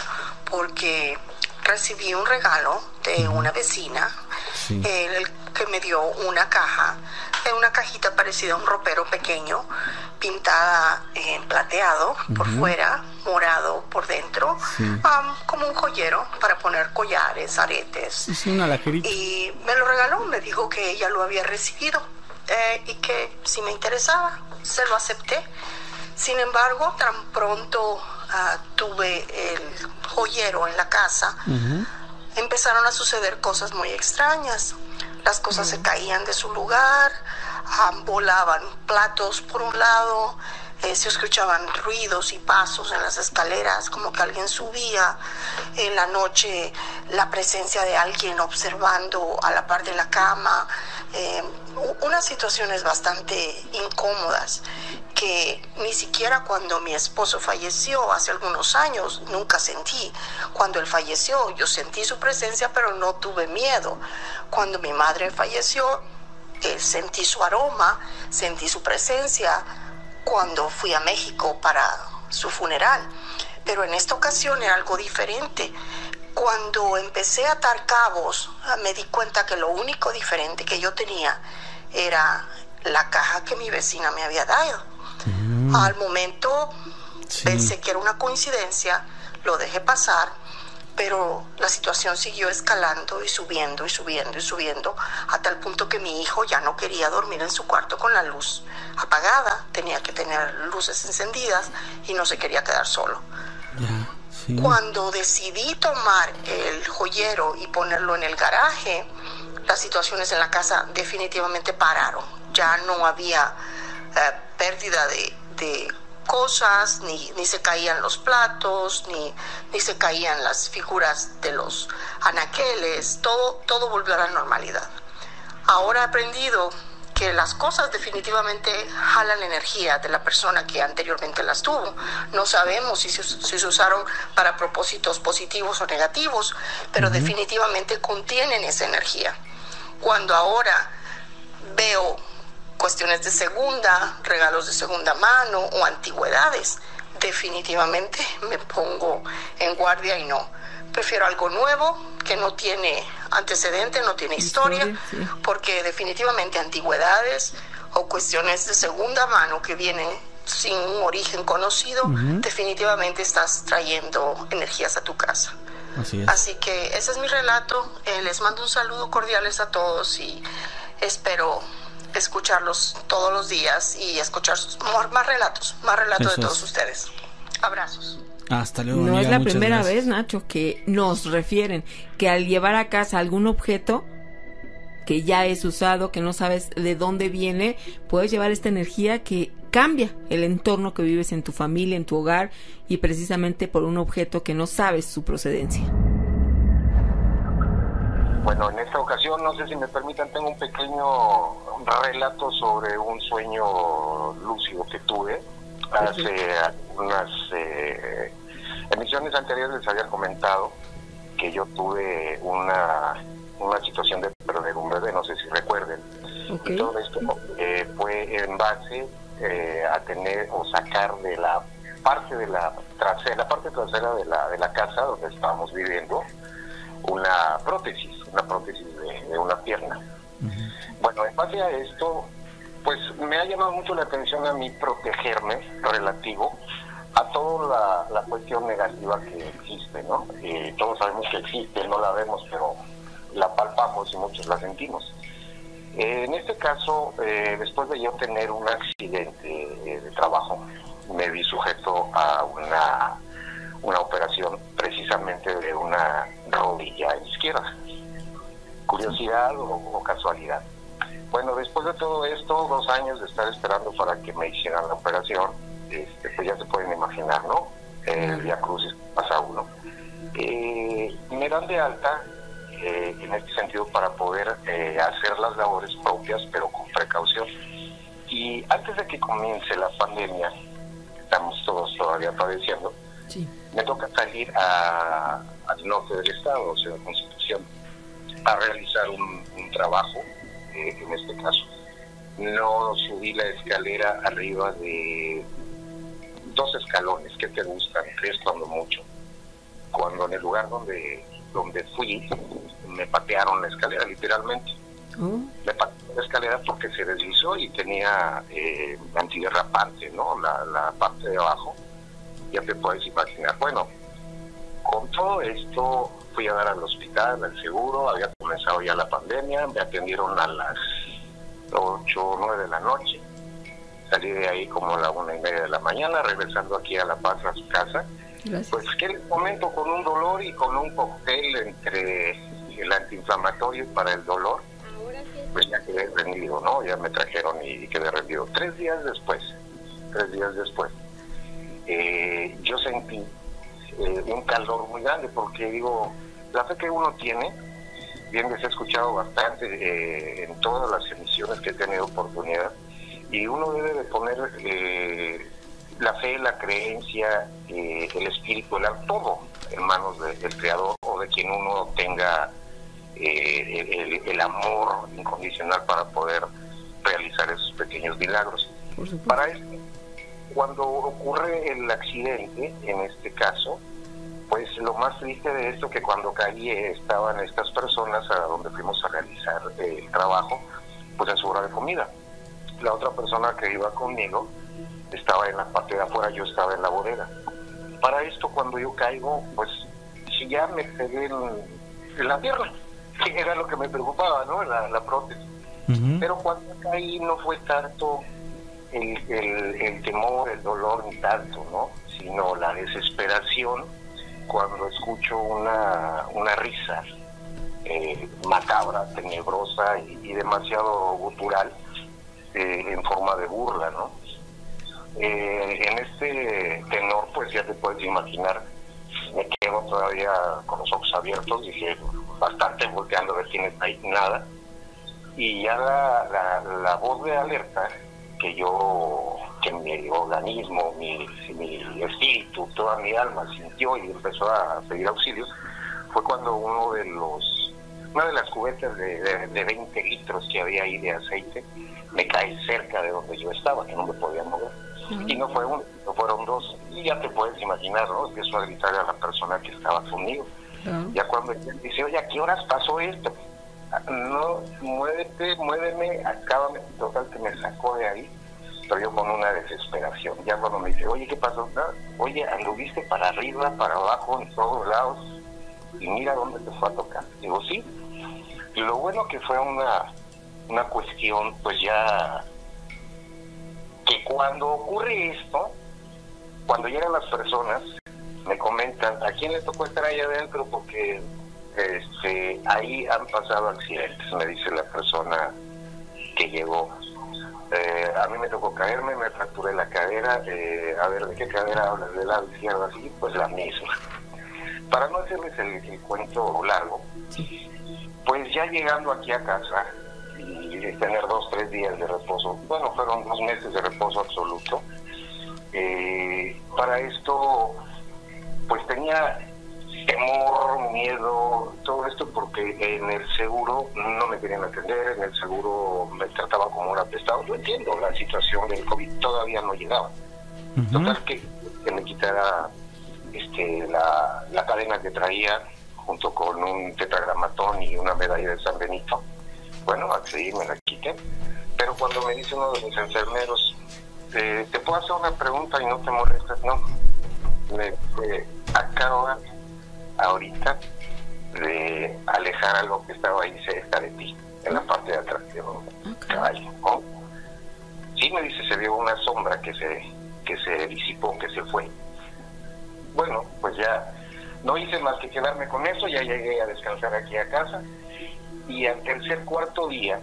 porque recibí un regalo de una vecina el que me dio una caja, una cajita parecida a un ropero pequeño, pintada en plateado por fuera, morado por dentro, como un joyero para poner collares, aretes. y me lo regaló, me dijo que ella lo había recibido eh, y que si me interesaba, se lo acepté. Sin embargo, tan pronto ah, tuve el joyero en la casa, empezaron a suceder cosas muy extrañas. Las cosas se caían de su lugar, volaban platos por un lado, eh, se escuchaban ruidos y pasos en las escaleras, como que alguien subía. En la noche la presencia de alguien observando a la par de la cama. Eh, unas situaciones bastante incómodas que ni siquiera cuando mi esposo falleció hace algunos años nunca sentí. Cuando él falleció yo sentí su presencia pero no tuve miedo. Cuando mi madre falleció eh, sentí su aroma, sentí su presencia cuando fui a México para su funeral. Pero en esta ocasión era algo diferente. Cuando empecé a atar cabos, ah, me di cuenta que lo único diferente que yo tenía era la caja que mi vecina me había dado. Mm. Al momento pensé que era una coincidencia, lo dejé pasar pero la situación siguió escalando y subiendo y subiendo y subiendo hasta el punto que mi hijo ya no quería dormir en su cuarto con la luz apagada, tenía que tener luces encendidas y no se quería quedar solo. Cuando decidí tomar el joyero y ponerlo en el garaje, las situaciones en la casa definitivamente pararon. Ya no había eh, pérdida de, de cosas, ni, ni se caían los platos, ni, ni se caían las figuras de los anaqueles, todo, todo volvió a la normalidad. Ahora he aprendido que las cosas definitivamente jalan energía de la persona que anteriormente las tuvo. No sabemos si se, si se usaron para propósitos positivos o negativos, pero definitivamente contienen esa energía. Cuando ahora veo cuestiones de segunda, regalos de segunda mano o antigüedades, definitivamente me pongo en guardia y no. Prefiero algo nuevo que no tiene antecedente, no tiene historia, porque definitivamente antigüedades o cuestiones de segunda mano que vienen sin un origen conocido, definitivamente estás trayendo energías a tu casa. Así, Así que ese es mi relato. Eh, les mando un saludo cordiales a todos y espero escucharlos todos los días y escuchar más relatos, más relatos de todos ustedes. Abrazos. Hasta luego. No es la primera vez, Nacho, que nos refieren que al llevar a casa algún objeto que ya es usado, que no sabes de dónde viene, puedes llevar esta energía que cambia el entorno que vives en tu familia, en tu hogar y precisamente por un objeto que no sabes su procedencia. Bueno, en esta ocasión, no sé si me permitan, tengo un pequeño relato sobre un sueño lúcido que tuve. Hace unas eh, emisiones anteriores les había comentado que yo tuve una, una situación de perder un bebé, no sé si recuerden. Y todo esto eh, fue en base eh, a tener o sacar de la parte de la trasera, la parte trasera de la, de la casa donde estábamos viviendo, una prótesis una prótesis de, una pierna. Bueno, en base a esto, pues me ha llamado mucho la atención a mí protegerme relativo a toda la, cuestión negativa que existe, ¿no? Eh, todos sabemos que existe, no la vemos, pero la palpamos y muchos la sentimos. Eh, en este caso, eh, después de yo tener un accidente de trabajo, me vi sujeto a una, una operación precisamente de una rodilla izquierda. Curiosidad o casualidad. Bueno, después de todo esto, dos años de estar esperando para que me hicieran la operación, este, pues ya se pueden imaginar, ¿no? El Via Crucis pasa uno. Eh, me dan de alta eh, en este sentido para poder eh, hacer las labores propias, pero con precaución. Y antes de que comience la pandemia, estamos todos todavía padeciendo, me toca salir al norte del estado, o sea, Constitución, a realizar un, un trabajo, en este caso. No subí la escalera arriba de dos escalones que te gustan, tres cuando mucho. Cuando en el lugar donde, donde fui, me patearon la escalera, literalmente. Oh. Me patearon la escalera porque se deslizó y tenía eh, antiderrapante, ¿no? La, la parte de abajo. Ya te puedes imaginar. Bueno, con todo esto fui a dar al hospital, al seguro, había comenzado ya la pandemia, me atendieron a las 8 o 9 de la noche salí de ahí como a la una y media de la mañana, regresando aquí a La Paz, a su casa. Pues que les comento con un dolor y con un cóctel entre el antiinflamatorio para el dolor, pues ya quedé rendido, ¿no? Ya me trajeron y quedé rendido. Tres días después, tres días después, eh, yo sentí eh, un calor muy grande porque digo, la fe que uno tiene, bien les he escuchado bastante eh, en todas las emisiones que he tenido oportunidad, y uno debe de poner eh, la fe, la creencia, eh, el espíritu, el todo en manos del creador o de quien uno tenga eh, el, amor incondicional para poder realizar esos pequeños milagros. Para eso, cuando ocurre el accidente, en este caso, pues lo más triste de esto que cuando caí estaban estas personas a donde fuimos a realizar el trabajo, pues en su hora de comida la otra persona que iba conmigo estaba en la parte de afuera, yo estaba en la bodega. Para esto, cuando yo caigo, pues si ya me pegué en, la tierra, que era lo que me preocupaba, ¿no? La, la prótesis. Pero cuando caí no fue tanto el, el, temor, el dolor, ni tanto, ¿no? Sino la desesperación cuando escucho una, una risa eh, macabra, tenebrosa y demasiado gutural este, en forma de burla, ¿no? Eh, en este tenor, pues ya te puedes imaginar, me quedo todavía con los ojos abiertos, dije, bastante volteando a ver quién está ahí, nada. Y ya la, la, voz de alerta que yo, que mi organismo, mi, mi espíritu, toda mi alma sintió y empezó a pedir auxilio, fue cuando uno de los, una de las cubetas de, de, de 20 litros que había ahí de aceite, me cae cerca de donde yo estaba, que no me podía mover. Y no fue uno, no fueron dos. Y ya te puedes imaginar, ¿no? Empiezo a gritarle a la persona que estaba conmigo. Ya cuando dice, oye, ¿a qué horas pasó esto? No, muévete, muéveme, acábame. Total que me sacó de ahí, pero yo con una desesperación. Ya cuando me dice, oye, ¿qué pasó? Ah, oye, anduviste para arriba, para abajo, en todos lados, y mira dónde te fue a tocar. Digo, sí. Lo bueno que fue una una cuestión pues ya que cuando ocurre esto, cuando llegan las personas, me comentan, ¿a quién le tocó estar ahí adentro? Porque este, ahí han pasado accidentes, me dice la persona que llegó. Eh, a mí me tocó caerme, me fracturé la cadera, eh, a ver, ¿de qué cadera hablas? ¿De la izquierda? así pues la misma. Para no hacerles el, el cuento largo, pues ya llegando aquí a casa, y tener dos, tres días de reposo. Bueno, fueron dos meses de reposo absoluto. Eh, para esto, pues tenía temor, miedo, todo esto porque en el seguro no me querían atender, en el seguro me trataban como un apestado. Yo entiendo la situación del COVID, todavía no llegaba. Total que, que me quitara este, la, la cadena que traía junto con un tetragramatón y una medalla de San Benito bueno, accedí, me la quité. Pero cuando me dice uno de mis enfermeros, eh, ¿te puedo hacer una pregunta y no te molestas? No, me eh, acaba ahorita de alejar algo que estaba ahí cerca de ti, en la parte de atrás de un caballo. Sí, me dice, se vio una sombra que se, que se disipó, que se fue. Bueno, pues ya no hice más que quedarme con eso, ya llegué a descansar aquí a casa y al tercer cuarto día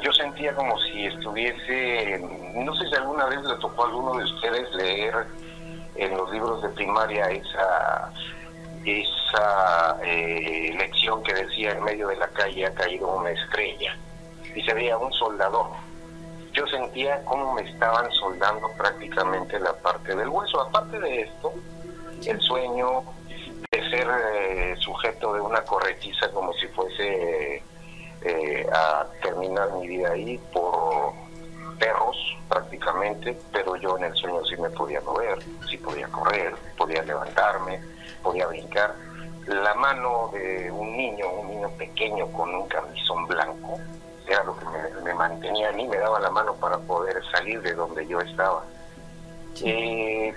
yo sentía como si estuviese, no sé si alguna vez le tocó a alguno de ustedes leer en los libros de primaria esa esa eh, lección que decía en medio de la calle ha caído una estrella y se veía un soldador. Yo sentía como me estaban soldando prácticamente la parte del hueso. Aparte de esto, el sueño de ser eh, sujeto de una corretiza como si fuese eh, a terminar mi vida ahí por perros prácticamente, pero yo en el sueño sí me podía mover, sí podía correr, podía levantarme, podía brincar. La mano de un niño, un niño pequeño con un camisón blanco, era lo que me, mantenía a mí, me daba la mano para poder salir de donde yo estaba. Eh,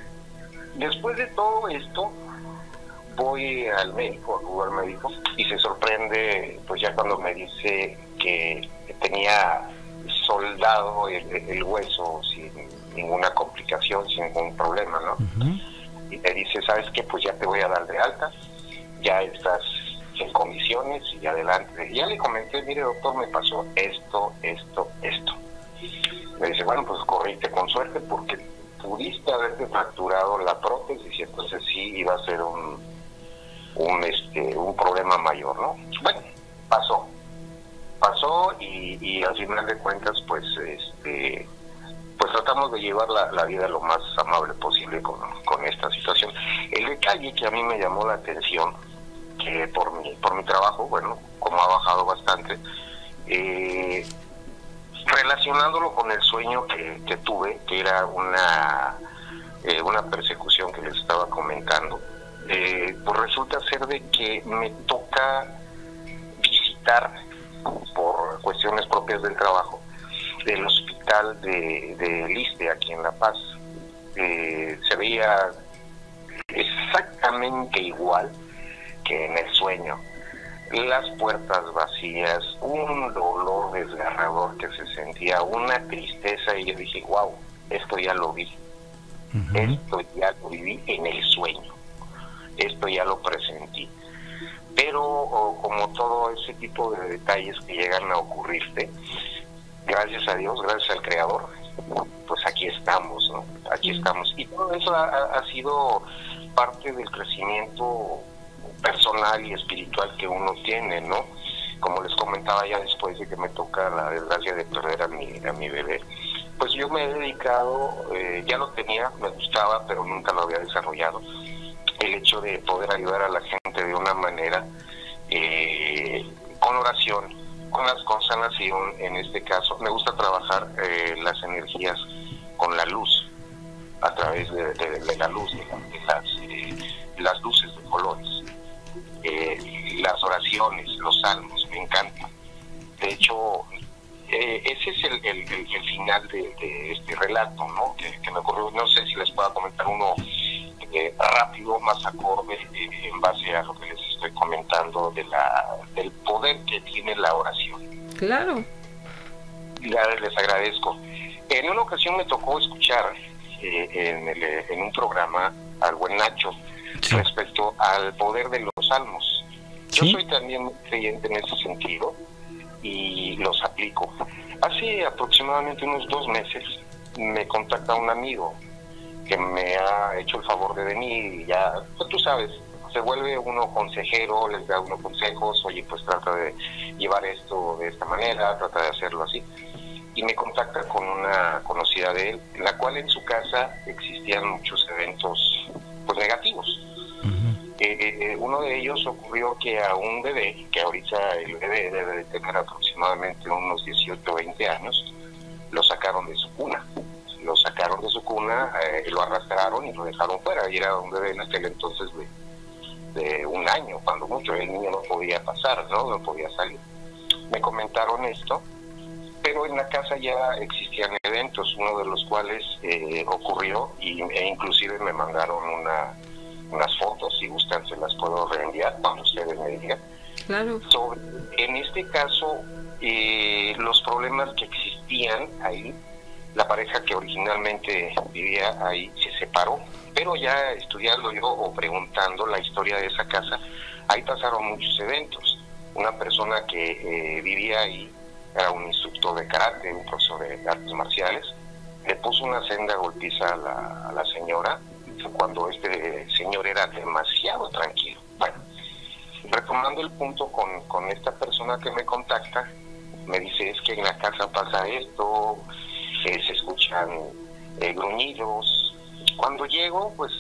después de todo esto, voy al médico, al médico, y se sorprende, pues ya cuando me dice que tenía soldado el, hueso sin ninguna complicación, sin ningún problema, ¿no? Y me dice, ¿sabes qué? Pues ya te voy a dar de alta, ya estás en condiciones y adelante. Y ya le comenté, mire doctor, me pasó esto, esto, esto. Me dice, bueno, pues corriste con suerte porque pudiste haberte fracturado la prótesis y entonces sí iba a ser un, un, este, un problema mayor, ¿no? Bueno, pasó. Pasó y, y al final de cuentas, pues, este, pues tratamos de llevar la, vida lo más amable posible con, con, esta situación. El detalle que a mí me llamó la atención, que por mi, por mi trabajo, bueno, como ha bajado bastante, eh, relacionándolo con el sueño que, tuve, que era una, eh, una persecución que les estaba comentando, eh, pues resulta ser de que me toca visitar por cuestiones propias del trabajo el hospital de, de Liste aquí en La Paz. Eh, se veía exactamente igual que en el sueño. Las puertas vacías, un dolor desgarrador que se sentía, una tristeza y yo dije, wow, esto ya lo vi. Esto ya lo viví en el sueño esto ya lo presentí. Pero como todo ese tipo de detalles que llegan a ocurrirte, gracias a Dios, gracias al Creador, pues aquí estamos, ¿no? Aquí estamos. Y todo eso ha, sido parte del crecimiento personal y espiritual que uno tiene, ¿no? Como les comentaba ya después de que me toca la desgracia de perder a mi, a mi bebé, pues yo me he dedicado, eh, ya lo tenía, me gustaba, pero nunca lo había desarrollado el hecho de poder ayudar a la gente de una manera eh, con oración, con, las, con sanación, en este caso. Me gusta trabajar eh, las energías con la luz, a través de, la luz, de, las, eh, las luces de colores, las oraciones, los salmos, me encanta. De hecho, ese es el, el, final de, este relato ¿no? Que, que, me ocurrió. No sé si les pueda comentar uno rápido, más acorde eh, en base a lo que les estoy comentando de la, del poder que tiene la oración. Claro. les agradezco. En una ocasión me tocó escuchar eh, en, el, en, un programa al buen Nacho respecto al poder de los salmos. Yo soy también creyente en ese sentido y los aplico. Hace aproximadamente unos dos meses me contacta un amigo que me ha hecho el favor de venir y ya, pues tú sabes, se vuelve uno consejero, les da uno consejos, oye, pues trata de llevar esto de esta manera, trata de hacerlo así. Y me contacta con una conocida de él, en la cual en su casa existían muchos eventos pues negativos. Eh, eh, uno de ellos ocurrió que a un bebé, que ahorita el bebé debe de tener aproximadamente unos 18 o 20 años, lo sacaron de su cuna lo sacaron de su cuna, eh, lo arrastraron y lo dejaron fuera. Y era un bebé en aquel entonces de, un año, cuando mucho. El niño no podía pasar, ¿no? No podía salir. Me comentaron esto, pero en la casa ya existían eventos, uno de los cuales eh, ocurrió y, e inclusive me mandaron una, unas fotos, si gustan se las puedo reenviar cuando ustedes me digan. Claro. Sobre, en este caso, eh, los problemas que existían ahí, la pareja que originalmente vivía ahí se separó, pero ya estudiando yo o preguntando la historia de esa casa, ahí pasaron muchos eventos. Una persona que eh, vivía ahí era un instructor de karate, un profesor de artes marciales, le puso una senda golpiza a la, señora cuando este señor era demasiado tranquilo. Bueno, retomando el punto con, esta persona que me contacta, me dice es que en la casa pasa esto, se escuchan eh, gruñidos. Cuando llego, pues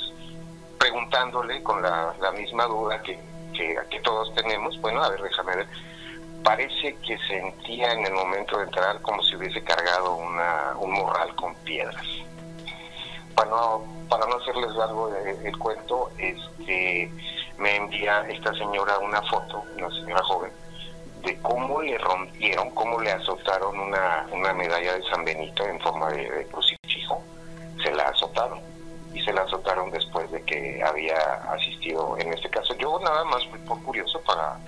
preguntándole con la, misma duda que, que, que todos tenemos, bueno, a ver, déjame ver parece que sentía en el momento de entrar como si hubiese cargado una, un morral con piedras. Bueno, para no hacerles largo el, cuento, este, me envía esta señora una foto, una señora joven, de cómo le rompieron, cómo le azotaron una, una medalla de San Benito en forma de crucifijo. Se la azotaron y se la azotaron después de que había asistido, en este caso yo nada más fui por curioso para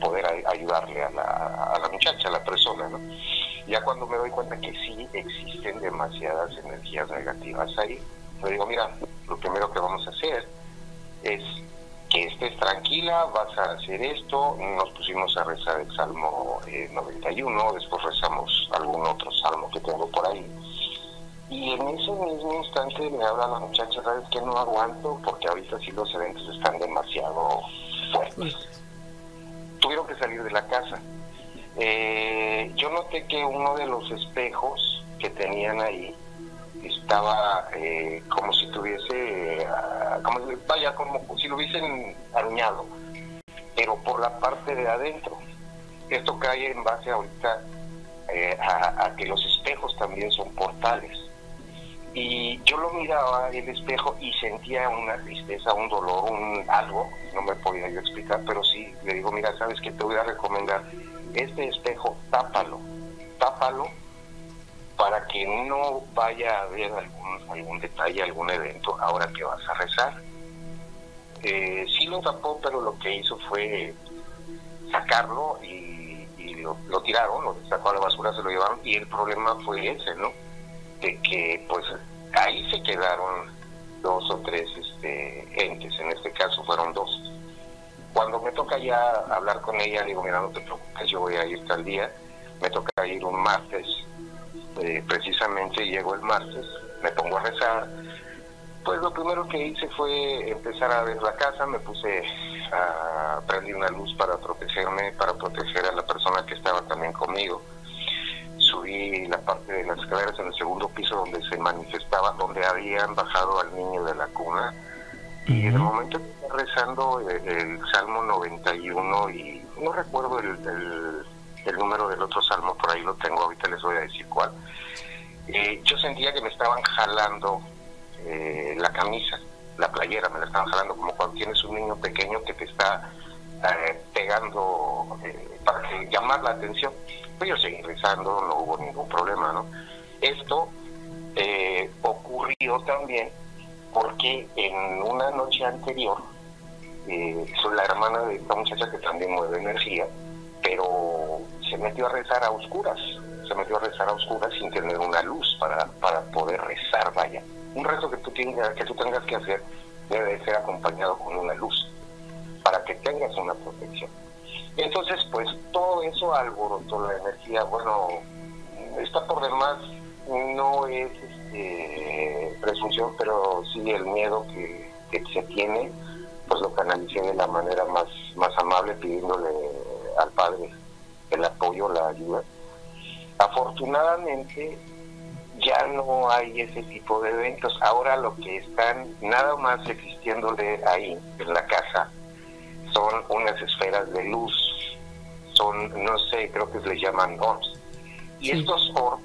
poder ayudarle a la, muchacha, a la persona, ¿no? Ya cuando me doy cuenta que sí existen demasiadas energías negativas ahí, le digo, mira, lo primero que vamos a hacer es que estés tranquila, vas a hacer esto, nos pusimos a rezar el Salmo 91, eh, después rezamos algún otro salmo que tengo por ahí. Y en ese mismo instante me habla la muchacha, ¿sabes que No aguanto porque ahorita sí los eventos están demasiado fuertes tuvieron que salir de la casa. Eh, yo noté que uno de los espejos que tenían ahí estaba eh, como si tuviese, ah, como, vaya, como si lo hubiesen arañado, pero por la parte de adentro. Esto cae en base ahorita eh, a que los espejos también son portales y yo lo miraba el espejo y sentía una tristeza, un dolor, un algo, no me podía yo explicar, pero sí le digo, mira, sabes que te voy a recomendar este espejo, tápalo, tápalo para que no vaya a haber algún, algún detalle, algún evento ahora que vas a rezar. Eh, sí lo tapó, pero lo que hizo fue sacarlo y, y lo, lo tiraron, lo sacó a la basura, se lo llevaron y el problema fue ese, ¿no? De que pues ahí se quedaron dos o tres este, entes, en este caso fueron dos. Cuando me toca ya hablar con ella, digo, mira, no te preocupes, yo voy a ir tal día, me toca ir un martes, eh, precisamente llego el martes, me pongo a rezar, pues lo primero que hice fue empezar a ver la casa, me puse a prender una luz para protegerme, para proteger a la persona que estaba también conmigo subí la parte de las escaleras en el segundo piso donde se manifestaba, donde habían bajado al niño de la cuna. Y en el momento que estaba rezando el, Salmo 91 y no recuerdo el, el, número del otro Salmo, por ahí lo tengo, ahorita les voy a decir cuál. Eh, yo sentía que me estaban jalando eh, la camisa, la playera, me la estaban jalando como cuando tienes un niño pequeño que te está eh, pegando para llamar la atención yo seguí rezando, no hubo ningún problema, ¿no? Esto eh, ocurrió también porque en una noche anterior, eh, soy la hermana de esta muchacha que también mueve energía, pero se metió a rezar a oscuras, se metió a rezar a oscuras sin tener una luz para, para poder rezar, vaya. Un rezo que tú, tengas, que tú tengas que hacer debe ser acompañado con una luz, para que tengas una protección. Entonces, pues todo eso alborotó la energía. Bueno, está por demás, no es este, presunción, pero sí el miedo que, se tiene, pues lo canalicé de la manera más, más amable, pidiéndole al Padre el apoyo, la ayuda. Afortunadamente, ya no hay ese tipo de eventos. Ahora lo que están nada más existiéndole ahí, en la casa, son unas esferas de luz, son, no sé, creo que les llaman orbs. Y estos orbs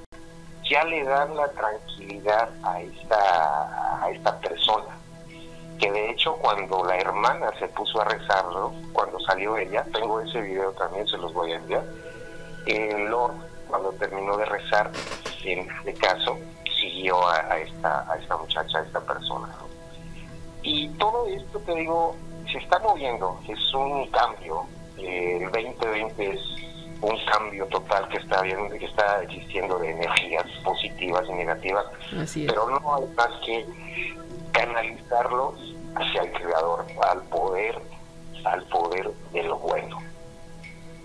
ya le dan la tranquilidad a esta, a esta persona. Que de hecho cuando la hermana se puso a rezarlo, cuando salió ella, tengo ese video también, se los voy a enviar, el Lord cuando terminó de rezar, en este caso, siguió a, esta, a esta muchacha, a esta persona. Y todo esto, te digo, se está moviendo, es un cambio. el 2020 es un cambio total que está viendo, que está existiendo de energías positivas y negativas, pero no hay más que canalizarlos hacia el creador, al poder, al poder de lo bueno.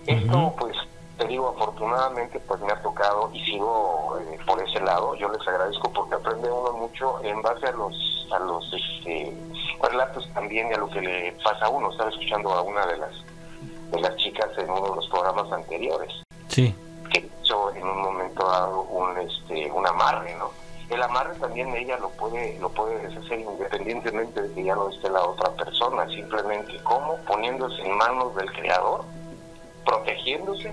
Esto, pues, te digo, afortunadamente, pues me ha tocado y sigo eh, por ese lado. Yo les agradezco porque aprende uno mucho en base a los, a los este, relatos también a lo que le pasa a uno. Estaba escuchando a una de las de las chicas en uno de los programas anteriores. Sí. Que hizo en un momento dado un, este, un amarre, ¿no? El amarre también ella lo puede, lo puede deshacer independientemente de que ya no esté la otra persona, simplemente como poniéndose en manos del creador, protegiéndose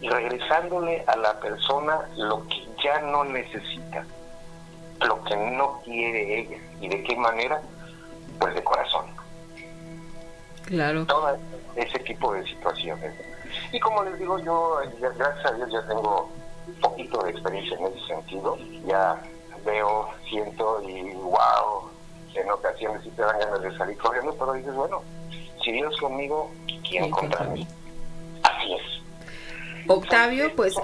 y regresándole a la persona lo que ya no necesita, lo que no quiere ella. ¿Y de qué manera? Pues de corazón. Claro. Todo ese tipo de situaciones. Y como les digo, yo, gracias a Dios, ya tengo un poquito de experiencia en ese sentido. Ya veo, siento y wow, en ocasiones sí te dan ganas de salir corriendo, pero dices, bueno, si Dios conmigo, ¿quién contra mí? Así es. Octavio, pues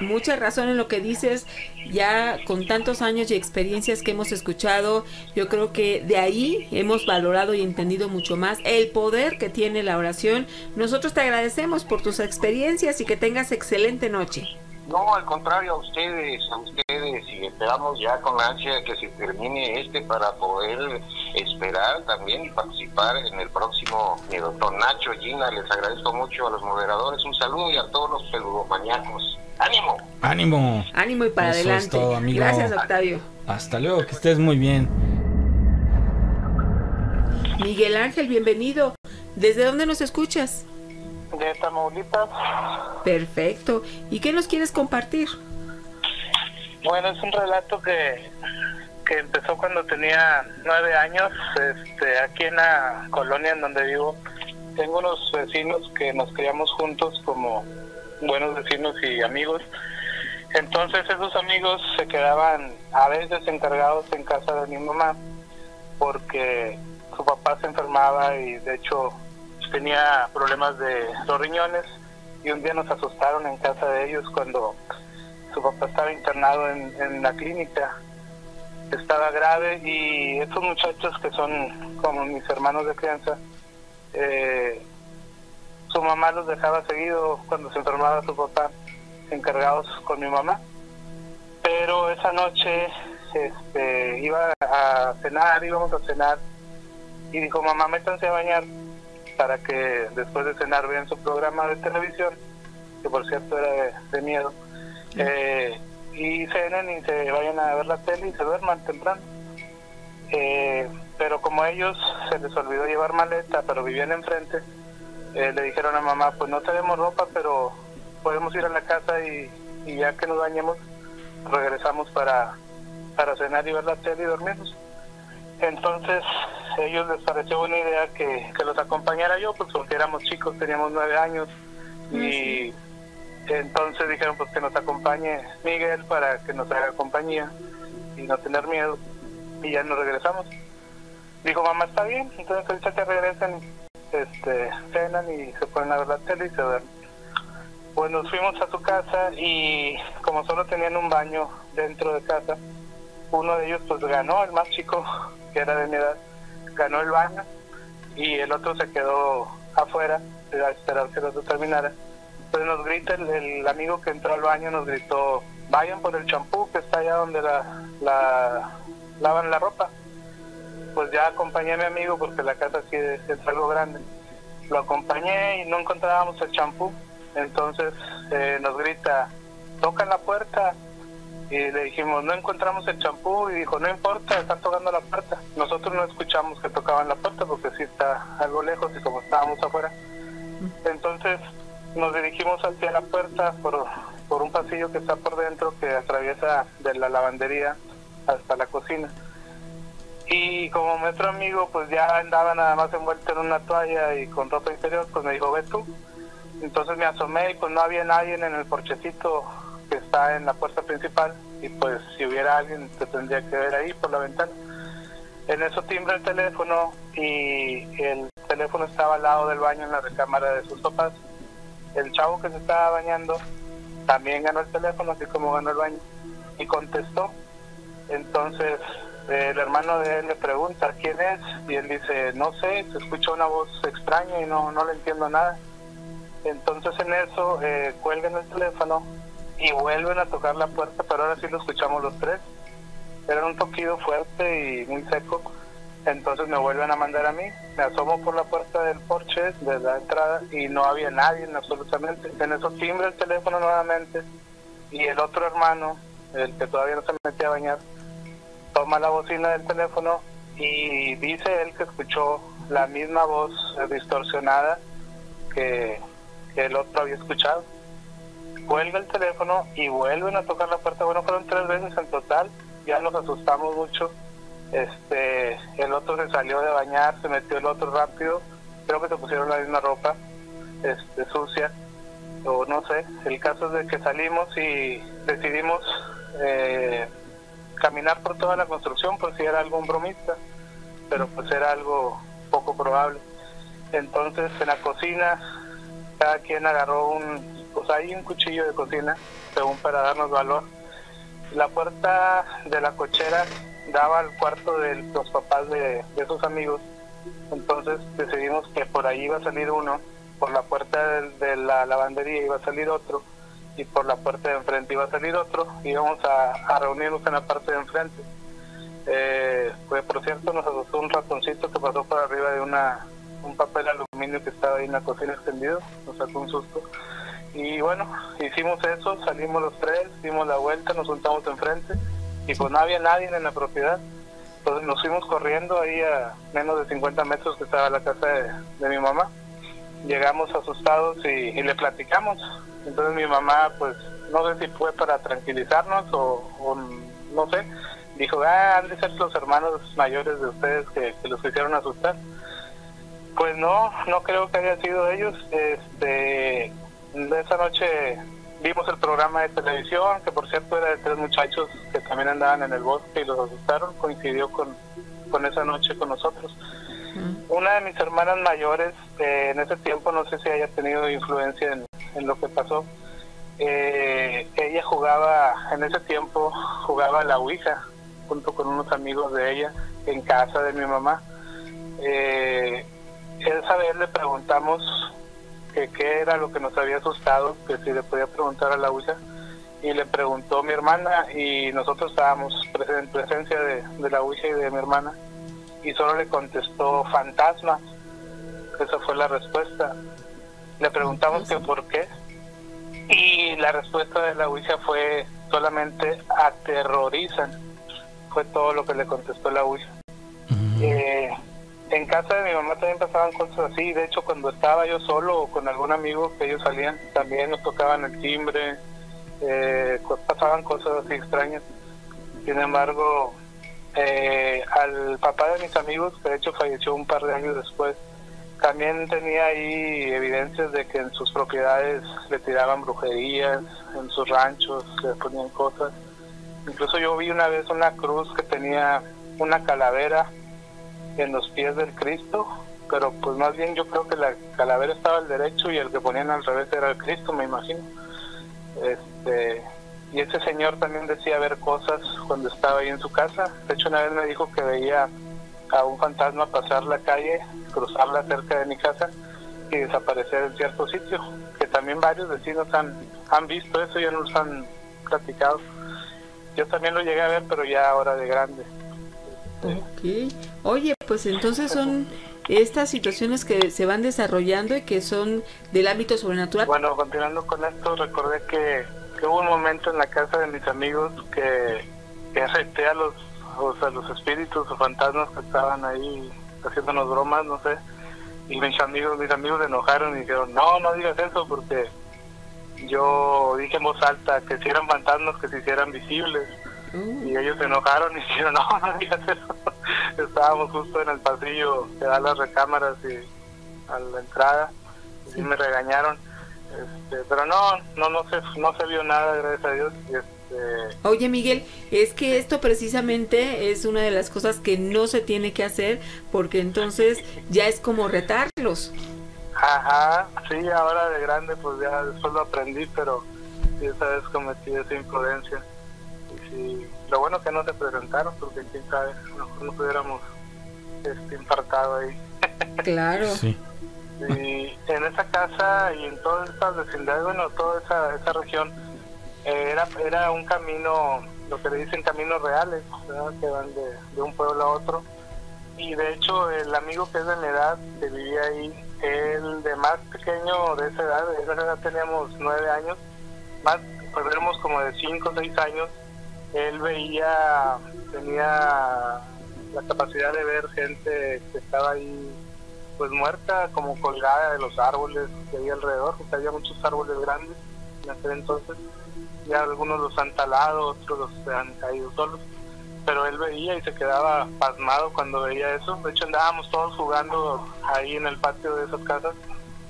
mucha razón en lo que dices, ya con tantos años y experiencias que hemos escuchado, yo creo que de ahí hemos valorado y entendido mucho más el poder que tiene la oración. Nosotros te agradecemos por tus experiencias y que tengas excelente noche. No, al contrario, a ustedes, a ustedes, y esperamos ya con ansia que se termine este para poder esperar también y participar en el próximo. Mi doctor Nacho, Gina, les agradezco mucho a los moderadores, un saludo y a todos los peludomaníacos. ¡Ánimo! ¡Ánimo! ¡Ánimo y para adelante! Gracias, Octavio. Hasta luego, que estés muy bien. Miguel Ángel, bienvenido. ¿Desde dónde nos escuchas? De Tamaulipas. Perfecto. ¿Y qué nos quieres compartir? Bueno, es un relato que, que empezó cuando tenía nueve años, este, aquí en la colonia en donde vivo. Tengo unos vecinos que nos criamos juntos como buenos vecinos y amigos. Entonces esos amigos se quedaban a veces encargados en casa de mi mamá porque su papá se enfermaba y de hecho tenía problemas de los riñones y un día nos asustaron en casa de ellos cuando su papá estaba internado en, la clínica. Estaba grave y estos muchachos que son como mis hermanos de crianza, eh, su mamá los dejaba seguido cuando se enfermaba su papá, encargados con mi mamá. Pero esa noche este, iba a cenar, íbamos a cenar y dijo, mamá, métanse a bañar para que después de cenar vean su programa de televisión, que por cierto era de, miedo, eh, y cenen y se vayan a ver la tele y se duerman temprano. Eh, pero como ellos se les olvidó llevar maleta, pero vivían enfrente, eh, le dijeron a mamá, pues no tenemos ropa, pero podemos ir a la casa y, y ya que nos bañemos, regresamos para, para cenar y ver la tele y dormirnos. Entonces ellos les pareció buena idea que, los acompañara yo, pues porque éramos chicos, teníamos nueve años y entonces dijeron pues que nos acompañe Miguel para que nos haga compañía y no tener miedo y ya nos regresamos. Dijo mamá está bien, entonces ahorita que regresen, este, cenan y se ponen a ver la tele y se duermen. Pues nos fuimos a su casa y como solo tenían un baño dentro de casa, uno de ellos pues ganó, el más chico, que era de mi edad, ganó el baño y el otro se quedó afuera a esperar que el otro terminara. Pues nos grita el, amigo que entró al baño, nos gritó, vayan por el champú que está allá donde la, la lavan la ropa. Pues ya acompañé a mi amigo porque la casa sí es, es algo grande. Lo acompañé y no encontrábamos el champú. Entonces eh, nos grita, tocan la puerta, y le dijimos, no encontramos el champú y dijo, no importa, están tocando la puerta. Nosotros no escuchamos que tocaban la puerta porque sí está algo lejos y como estábamos afuera. Entonces nos dirigimos hacia la puerta por, por un pasillo que está por dentro que atraviesa de la lavandería hasta la cocina. Y como nuestro amigo pues ya andaba nada más envuelto en una toalla y con ropa interior, pues me dijo, ve tú. Entonces me asomé y pues no había nadie en el porchecito que está en la puerta principal y pues si hubiera alguien te tendría que ver ahí por la ventana. En eso timbra el teléfono y el teléfono estaba al lado del baño en la recámara de sus papás. El chavo que se estaba bañando también ganó el teléfono, así como ganó el baño, y contestó. Entonces el hermano de él le pregunta quién es y él dice, no sé, se escucha una voz extraña y no, no le entiendo nada. Entonces en eso eh, cuelgan el teléfono y vuelven a tocar la puerta, pero ahora sí lo escuchamos los tres. Era un toquido fuerte y muy seco. Entonces me vuelven a mandar a mí. Me asomo por la puerta del porche de la entrada y no había nadie absolutamente. En eso timbre el teléfono nuevamente y el otro hermano, el que todavía no se metía a bañar, toma la bocina del teléfono y dice él que escuchó la misma voz distorsionada que el otro había escuchado. Cuelga el teléfono y vuelven a tocar la puerta. Bueno, fueron tres veces en total. Ya nos asustamos mucho. Este, el otro se salió de bañar, se metió el otro rápido. Creo que se pusieron la misma ropa, este, sucia, o no sé. El caso es de que salimos y decidimos eh, caminar por toda la construcción por si era algún bromista, pero pues era algo poco probable. Entonces en la cocina cada quien agarró un, pues ahí un cuchillo de cocina, según para darnos valor. La puerta de la cochera daba al cuarto de los papás de, de sus amigos, entonces decidimos que por ahí iba a salir uno, por la puerta de la lavandería iba a salir otro, y por la puerta de enfrente iba a salir otro íbamos a, reunirnos en la parte de enfrente. Eh, pues por cierto nos asustó un ratoncito que pasó por arriba de una un papel aluminio que estaba ahí en la cocina extendido, nos sacó un susto. Y bueno, hicimos eso, salimos los tres, dimos la vuelta, nos juntamos enfrente y pues no había nadie en la propiedad. Entonces nos fuimos corriendo ahí a menos de 50 metros que estaba la casa de, mi mamá. Llegamos asustados y, le platicamos entonces mi mamá, pues, no sé si fue para tranquilizarnos o, no sé, dijo, ah, han de ser los hermanos mayores de ustedes que, los hicieron asustar. Pues no, no creo que haya sido ellos. Este, esa noche vimos el programa de televisión, que por cierto era de tres muchachos que también andaban en el bosque y los asustaron, coincidió con, con esa noche con nosotros. Una de mis hermanas mayores, eh, en ese tiempo no sé si haya tenido influencia en, en lo que pasó. Eh, ella jugaba, en ese tiempo, jugaba la Ouija junto con unos amigos de ella en casa de mi mamá. Eh, esa vez le preguntamos que qué era lo que nos había asustado, que si le podía preguntar a la Ouija. Y le preguntó mi hermana y nosotros estábamos en presencia de, de la Ouija y de mi hermana. Y solo le contestó fantasma. Esa fue la respuesta. Le preguntamos que por qué y la respuesta de la Ouija fue solamente aterrorizan. Fue todo lo que le contestó la Ouija. Eh, en casa de mi mamá también pasaban cosas así. De hecho, cuando estaba yo solo o con algún amigo que ellos salían, también nos tocaban el timbre, eh, pasaban cosas así extrañas. Sin embargo, eh, al papá de mis amigos, que de hecho falleció un par de años después, también tenía ahí evidencias de que en sus propiedades le tiraban brujerías, en sus ranchos le ponían cosas. Incluso yo vi una vez una cruz que tenía una calavera en los pies del Cristo, pero pues más bien yo creo que la calavera estaba al derecho y el que ponían al revés era el Cristo, me imagino. Este, y ese señor también decía ver cosas cuando estaba ahí en su casa. De hecho, una vez me dijo que veía a un fantasma pasar la calle, cruzarla cerca de mi casa y desaparecer en cierto sitio, que también varios vecinos han, han visto eso y ya nos han platicado. Yo también lo llegué a ver, pero ya ahora de grande. Ok. Oye, pues entonces son estas situaciones que se van desarrollando y que son del ámbito sobrenatural. Bueno, continuando con esto, recordé que, hubo un momento en la casa de mis amigos que, que a los o sea, los espíritus o fantasmas que estaban ahí haciéndonos bromas, no sé. Y mis amigos, mis amigos se enojaron y dijeron, no, no digas eso porque yo dije en voz alta que si eran fantasmas que se hicieran visibles. Mm. Y ellos se enojaron y dijeron, no, no digas eso. Estábamos justo en el pasillo que da las recámaras y a la entrada. Y me regañaron. Este, pero no, no, no se, no se vio nada, gracias a Dios. Este, Oye Miguel, es que esto precisamente es una de las cosas que no se tiene que hacer porque entonces ya es como retarlos. Ajá, sí, ahora de grande pues ya después lo aprendí, pero esa vez cometí esa imprudencia. Y lo bueno que no se presentaron porque quién sabe, no, nos hubiéramos este, infartado ahí. Claro. sí. Y en esa casa y en todas estas vecindades, bueno, toda esa, esa región, eh, era, era un camino, lo que le dicen caminos reales, que van de, de, un pueblo a otro. Y de hecho, el amigo que es de mi edad, que vivía ahí, el de más pequeño de esa edad, de esa edad teníamos nueve años, más, pues éramos como de cinco o seis años, él veía, tenía la capacidad de ver gente que estaba ahí pues muerta, como colgada de los árboles que había alrededor, porque había muchos árboles grandes en aquel entonces, ya algunos los han talado, otros los han caído solos, pero él veía y se quedaba pasmado cuando veía eso, de hecho andábamos todos jugando ahí en el patio de esas casas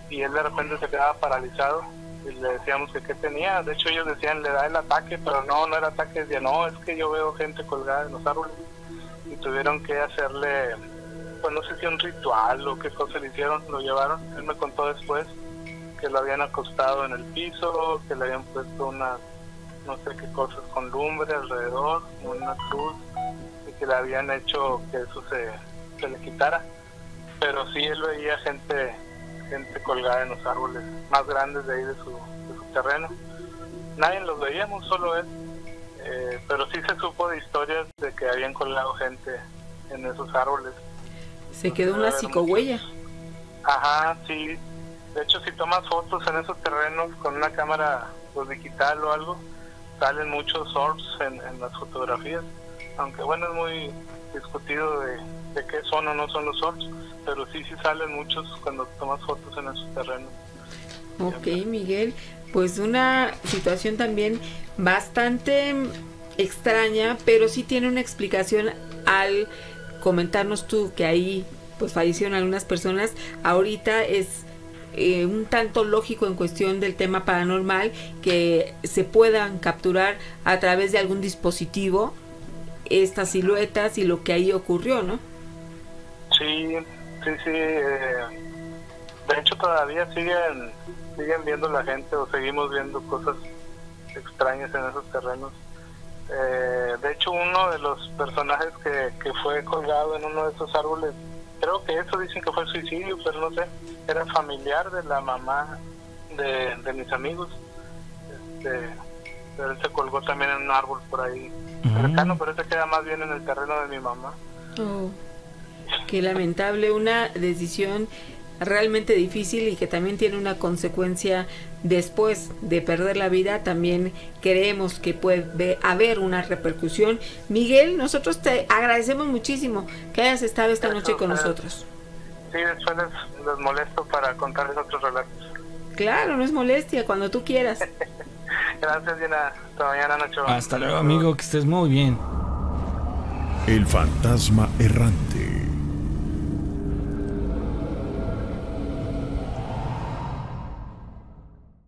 y él de repente se quedaba paralizado y le decíamos que qué tenía, de hecho ellos decían le da el ataque, pero no, no era ataque, decía no, es que yo veo gente colgada en los árboles y tuvieron que hacerle pues no sé si un ritual o qué cosa le hicieron, lo llevaron. Él me contó después que lo habían acostado en el piso, que le habían puesto unas, no sé qué cosas con lumbre alrededor, una cruz, y que le habían hecho que eso se, se le quitara. Pero sí él veía gente gente colgada en los árboles más grandes de ahí de su, de su terreno. Nadie los veíamos, solo él. Eh, pero sí se supo de historias de que habían colgado gente en esos árboles se quedó una psicohuella. Ajá, sí. De hecho, si tomas fotos en esos terrenos con una cámara pues, digital o algo, salen muchos orbs en, las fotografías. Aunque bueno, es muy discutido de, de qué son o no son los orbs, pero sí, sí salen muchos cuando tomas fotos en esos terrenos. Ok, Miguel, pues una situación también bastante extraña, pero sí tiene una explicación al comentarnos tú que ahí pues fallecieron algunas personas, ahorita es eh, un tanto lógico en cuestión del tema paranormal que se puedan capturar a través de algún dispositivo estas siluetas y lo que ahí ocurrió, ¿no? Sí, sí, sí. Eh, de hecho todavía siguen siguen viendo la gente o seguimos viendo cosas extrañas en esos terrenos. Eh, de hecho, uno de los personajes que, que fue colgado en uno de esos árboles, creo que eso dicen que fue suicidio, pero no sé, era familiar de la mamá de, mis amigos. Este, pero él se colgó también en un árbol por ahí cercano, pero ese queda más bien en el terreno de mi mamá. Oh, qué lamentable, una decisión realmente difícil y que también tiene una consecuencia después de perder la vida, también creemos que puede haber una repercusión. Miguel, nosotros te agradecemos muchísimo que hayas estado esta noche con nosotros. Sí, después les, molesto para contarles otros relatos. Claro, no es molestia, cuando tú quieras. Gracias, Diana. Hasta mañana, Nacho. Hasta luego, amigo, que estés muy bien. El fantasma errante